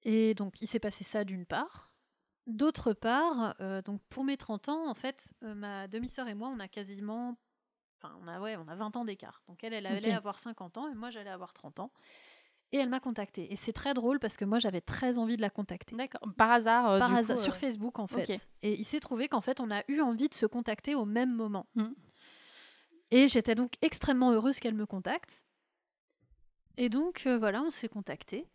Et donc il s'est passé ça d'une part. D'autre part, euh, donc pour mes 30 ans, en fait, euh, ma demi-sœur et moi, on a quasiment enfin on a ouais, on a 20 ans d'écart. Donc elle elle allait avoir 50 ans et moi j'allais avoir 30 ans. Et elle m'a contactée. Et c'est très drôle parce que moi j'avais très envie de la contacter. D'accord. Par hasard. euh, Par du hasard, coup, sur Facebook en fait. Et il s'est trouvé qu'en fait on a eu envie de se contacter au même moment. Mm. Et j'étais donc extrêmement heureuse qu'elle me contacte. Et donc voilà, on s'est contacté.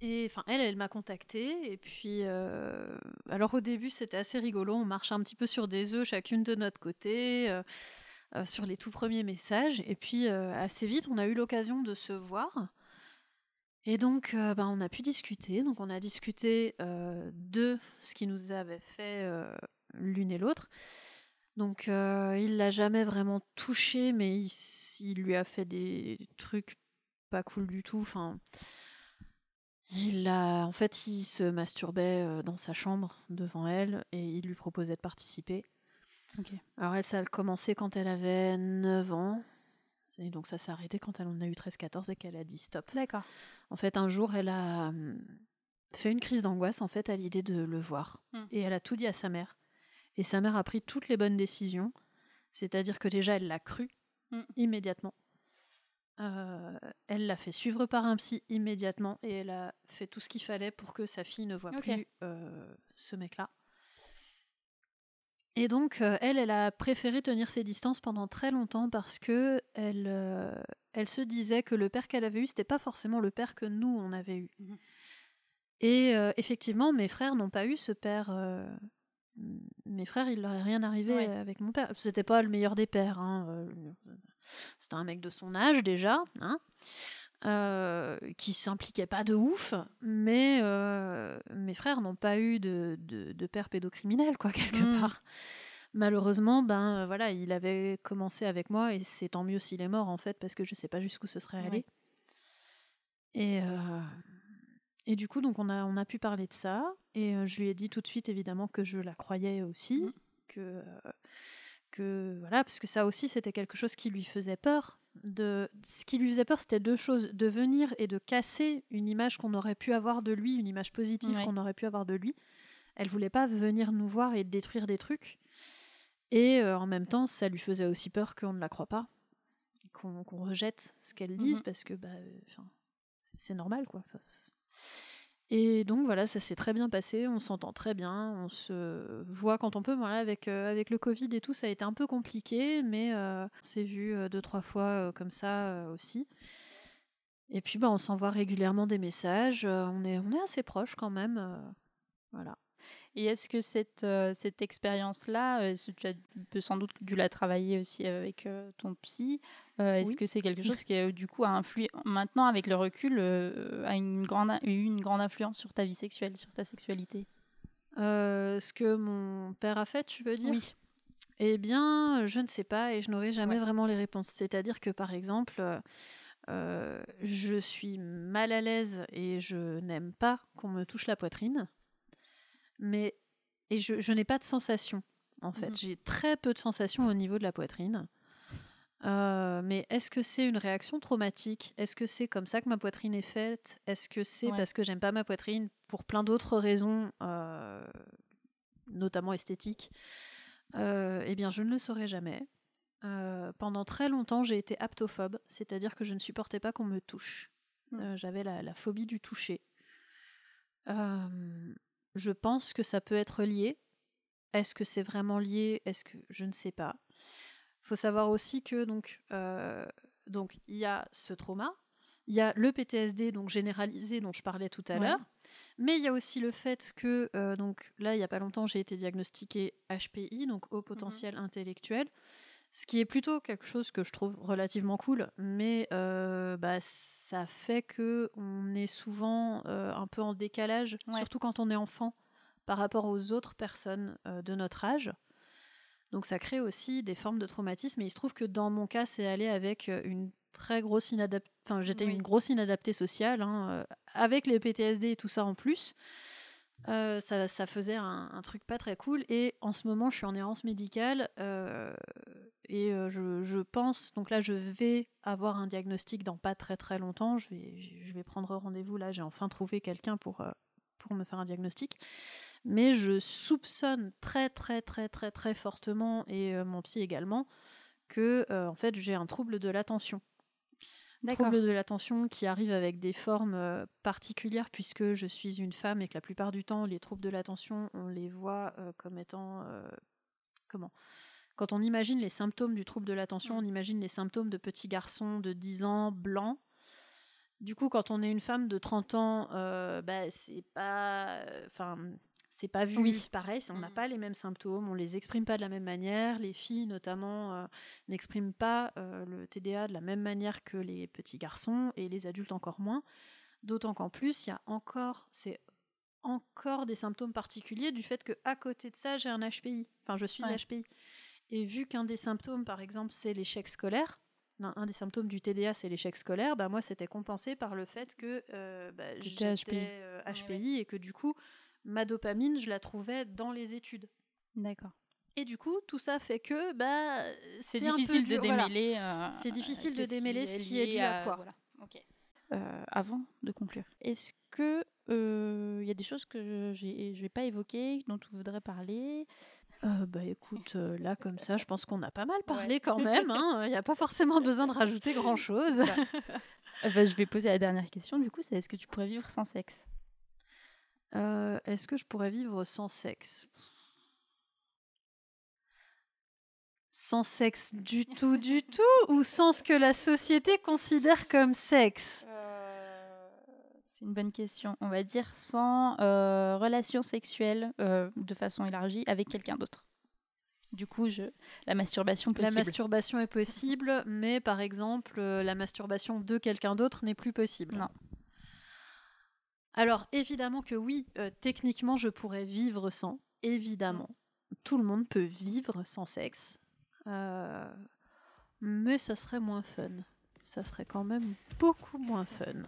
Et enfin, elle, elle m'a contacté. Et puis, euh, alors au début, c'était assez rigolo. On marchait un petit peu sur des œufs, chacune de notre côté, euh, euh, sur les tout premiers messages. Et puis, assez vite, on a eu l'occasion de se voir. Et donc, ben, on a pu discuter. Donc, on a discuté de ce qui nous avait fait l'une et l'autre. Donc, il l'a jamais vraiment touché, mais il, il lui a fait des trucs pas cool du tout. Enfin, il a, en fait, il se masturbait euh, dans sa chambre devant elle et il lui proposait de participer. Alors elle, ça a commencé quand elle avait 9 ans. Et donc ça s'est arrêté quand elle en a eu 13-14 et qu'elle a dit stop. D'accord. En fait, un jour, elle a, hum, fait une crise d'angoisse en fait à l'idée de le voir. Mm. Et elle a tout dit à sa mère. Et sa mère a pris toutes les bonnes décisions. C'est-à-dire que déjà, elle l'a cru Mm. immédiatement. Euh, elle l'a fait suivre par un psy immédiatement et elle a fait tout ce qu'il fallait pour que sa fille ne voit plus euh, ce mec-là. Et donc, euh, elle, elle a préféré tenir ses distances pendant très longtemps parce que elle, elle se disait que le père qu'elle avait eu, c'était pas forcément le père que nous, on avait eu. Mhm. Et effectivement, mes frères n'ont pas eu ce père. mes frères, il leur est rien arrivé avec mon père. C'était pas le meilleur des pères. hein, C'était un mec de son âge déjà, hein, euh, qui s'impliquait pas de ouf, mais euh, mes frères n'ont pas eu de, de, de père pédocriminel, quoi, quelque Mm. part. Malheureusement, ben euh, voilà, il avait commencé avec moi et c'est tant mieux s'il est mort en fait, parce que je sais pas jusqu'où ce serait allé. Ouais. Et, euh, et du coup, donc on a, on a pu parler de ça. Et euh, je lui ai dit tout de suite, évidemment, que je la croyais aussi. Mhm. Que, euh, que, voilà, parce que ça aussi, c'était quelque chose qui lui faisait peur. De, ce qui lui faisait peur, c'était deux choses de venir et de casser une image qu'on aurait pu avoir de lui, une image positive Ouais. qu'on aurait pu avoir de lui. Elle voulait pas venir nous voir et détruire des trucs. Et euh, en même temps, ça lui faisait aussi peur qu'on ne la croit pas, qu'on rejette ce qu'elle dise, Mhm. parce que bah, euh, c'est c'est normal, quoi. Ça, ça- Et donc voilà, ça s'est très bien passé, on s'entend très bien, on se voit quand on peut. Voilà, avec, euh, avec le Covid et tout, ça a été un peu compliqué, mais euh, on s'est vu euh, deux, trois fois comme ça aussi. Et puis bah, on s'envoie régulièrement des messages, on, est, on est assez proches quand même. voilà. Et est-ce que cette, euh, cette expérience-là, euh, tu as peux sans doute dû la travailler aussi avec euh, ton psy Est-ce Oui. que c'est quelque chose qui, du coup, a influé, maintenant, avec le recul, a une grande, eu une grande influence sur ta vie sexuelle, sur ta sexualité? Ce que mon père a fait, tu veux dire? Oui. Eh bien, je ne sais pas et je n'aurai jamais Ouais. vraiment les réponses. C'est-à-dire que, par exemple, je suis mal à l'aise et je n'aime pas qu'on me touche la poitrine, mais et je, je n'ai pas de sensation. En fait, Mhm. j'ai très peu de sensations au niveau de la poitrine. Euh, mais est-ce que c'est une réaction traumatique? Est-ce que c'est comme ça que ma poitrine est faite? Est-ce que c'est Ouais. parce que j'aime pas ma poitrine pour plein d'autres raisons, euh, notamment esthétiques? Euh, Eh bien, je ne le saurais jamais. Pendant très longtemps, j'ai été aptophobe, c'est-à-dire que je ne supportais pas qu'on me touche. Mm. Euh, J'avais la, la phobie du toucher. Je pense que ça peut être lié. Est-ce que c'est vraiment lié? Est-ce que je ne sais pas. faut savoir aussi que donc euh, donc il y a ce trauma, il y a le PTSD donc généralisé dont je parlais tout à Ouais. l'heure, mais il y a aussi le fait que euh, donc là il y a pas longtemps j'ai été diagnostiquée HPI donc haut potentiel intellectuel, ce qui est plutôt quelque chose que je trouve relativement cool, mais euh, bah, ça fait que on est souvent euh, un peu en décalage, Ouais. surtout quand on est enfant, par rapport aux autres personnes euh, de notre âge. Donc ça crée aussi des formes de traumatisme. Et il se trouve que dans mon cas, c'est allé avec une très grosse inadaptation. Enfin, j'étais Oui. une grosse inadaptée sociale, hein, avec les PTSD et tout ça en plus. Euh, ça, faisait un, truc pas très cool. Et en ce moment, je suis en errance médicale. euh, et euh, je, pense, donc là, je vais avoir un diagnostic dans pas très très longtemps. Je vais, prendre rendez-vous. Là, j'ai enfin trouvé quelqu'un pour, pour me faire un diagnostic. Mais je soupçonne très très très très très fortement, et mon psy également, que en fait j'ai un trouble de l'attention. D'accord. Trouble de l'attention qui arrive avec des formes euh, particulières puisque je suis une femme et que la plupart du temps les troubles de l'attention on les voit euh, comme étant euh, comment? Quand on imagine les symptômes du trouble de l'attention, Mm. on imagine les symptômes de petits garçons de 10 ans blancs. Du coup, quand on est une femme de 30 ans, euh, bah, c'est pas. Enfin. C'est pas vu Oui. pareil, on n'a Mm. pas les mêmes symptômes, on les exprime pas de la même manière. Les filles, notamment, euh, n'expriment pas euh, le TDA de la même manière que les petits garçons et les adultes encore moins. D'autant qu'en plus, il y a encore, c'est encore des symptômes particuliers du fait que à côté de ça, j'ai un HPI. Enfin, je suis Ouais. HPI. Et vu qu'un des symptômes, par exemple, c'est l'échec scolaire, non, un des symptômes du TDA, c'est l'échec scolaire, bah moi, c'était compensé par le fait que euh, bah, j'étais HPI. euh, Ouais, et que du coup, ma dopamine, je la trouvais dans les études. D'accord. Et du coup, tout ça fait que bah, C'est un peu difficile de dur, voilà. démêler. euh, C'est difficile de qu'est-ce démêler ce qui est lié dû à quoi. voilà. Euh, avant de conclure. Est-ce que il y a des choses que je vais pas évoquer, dont tu voudrais parler? Euh, bah écoute, euh, là comme ça, je pense qu'on a pas mal parlé quand même. hein. Il n'y a pas forcément besoin de rajouter grand-chose. Euh, bah, je vais poser la dernière question, du coup, c'est est-ce que tu pourrais vivre sans sexe? Euh, Est-ce que je pourrais vivre sans sexe? Sans sexe du tout, du tout Ou sans ce que la société considère comme sexe? C'est une bonne question. On va dire sans euh, relation sexuelle euh, de façon élargie avec quelqu'un d'autre. Du coup, je... la masturbation possible. La masturbation est possible, mais par exemple, euh, la masturbation de quelqu'un d'autre n'est plus possible. Non. Alors, évidemment que oui, euh, techniquement, je pourrais vivre sans. Évidemment. Tout le monde peut vivre sans sexe. Euh, mais ça serait moins fun. Ça serait quand même beaucoup moins fun.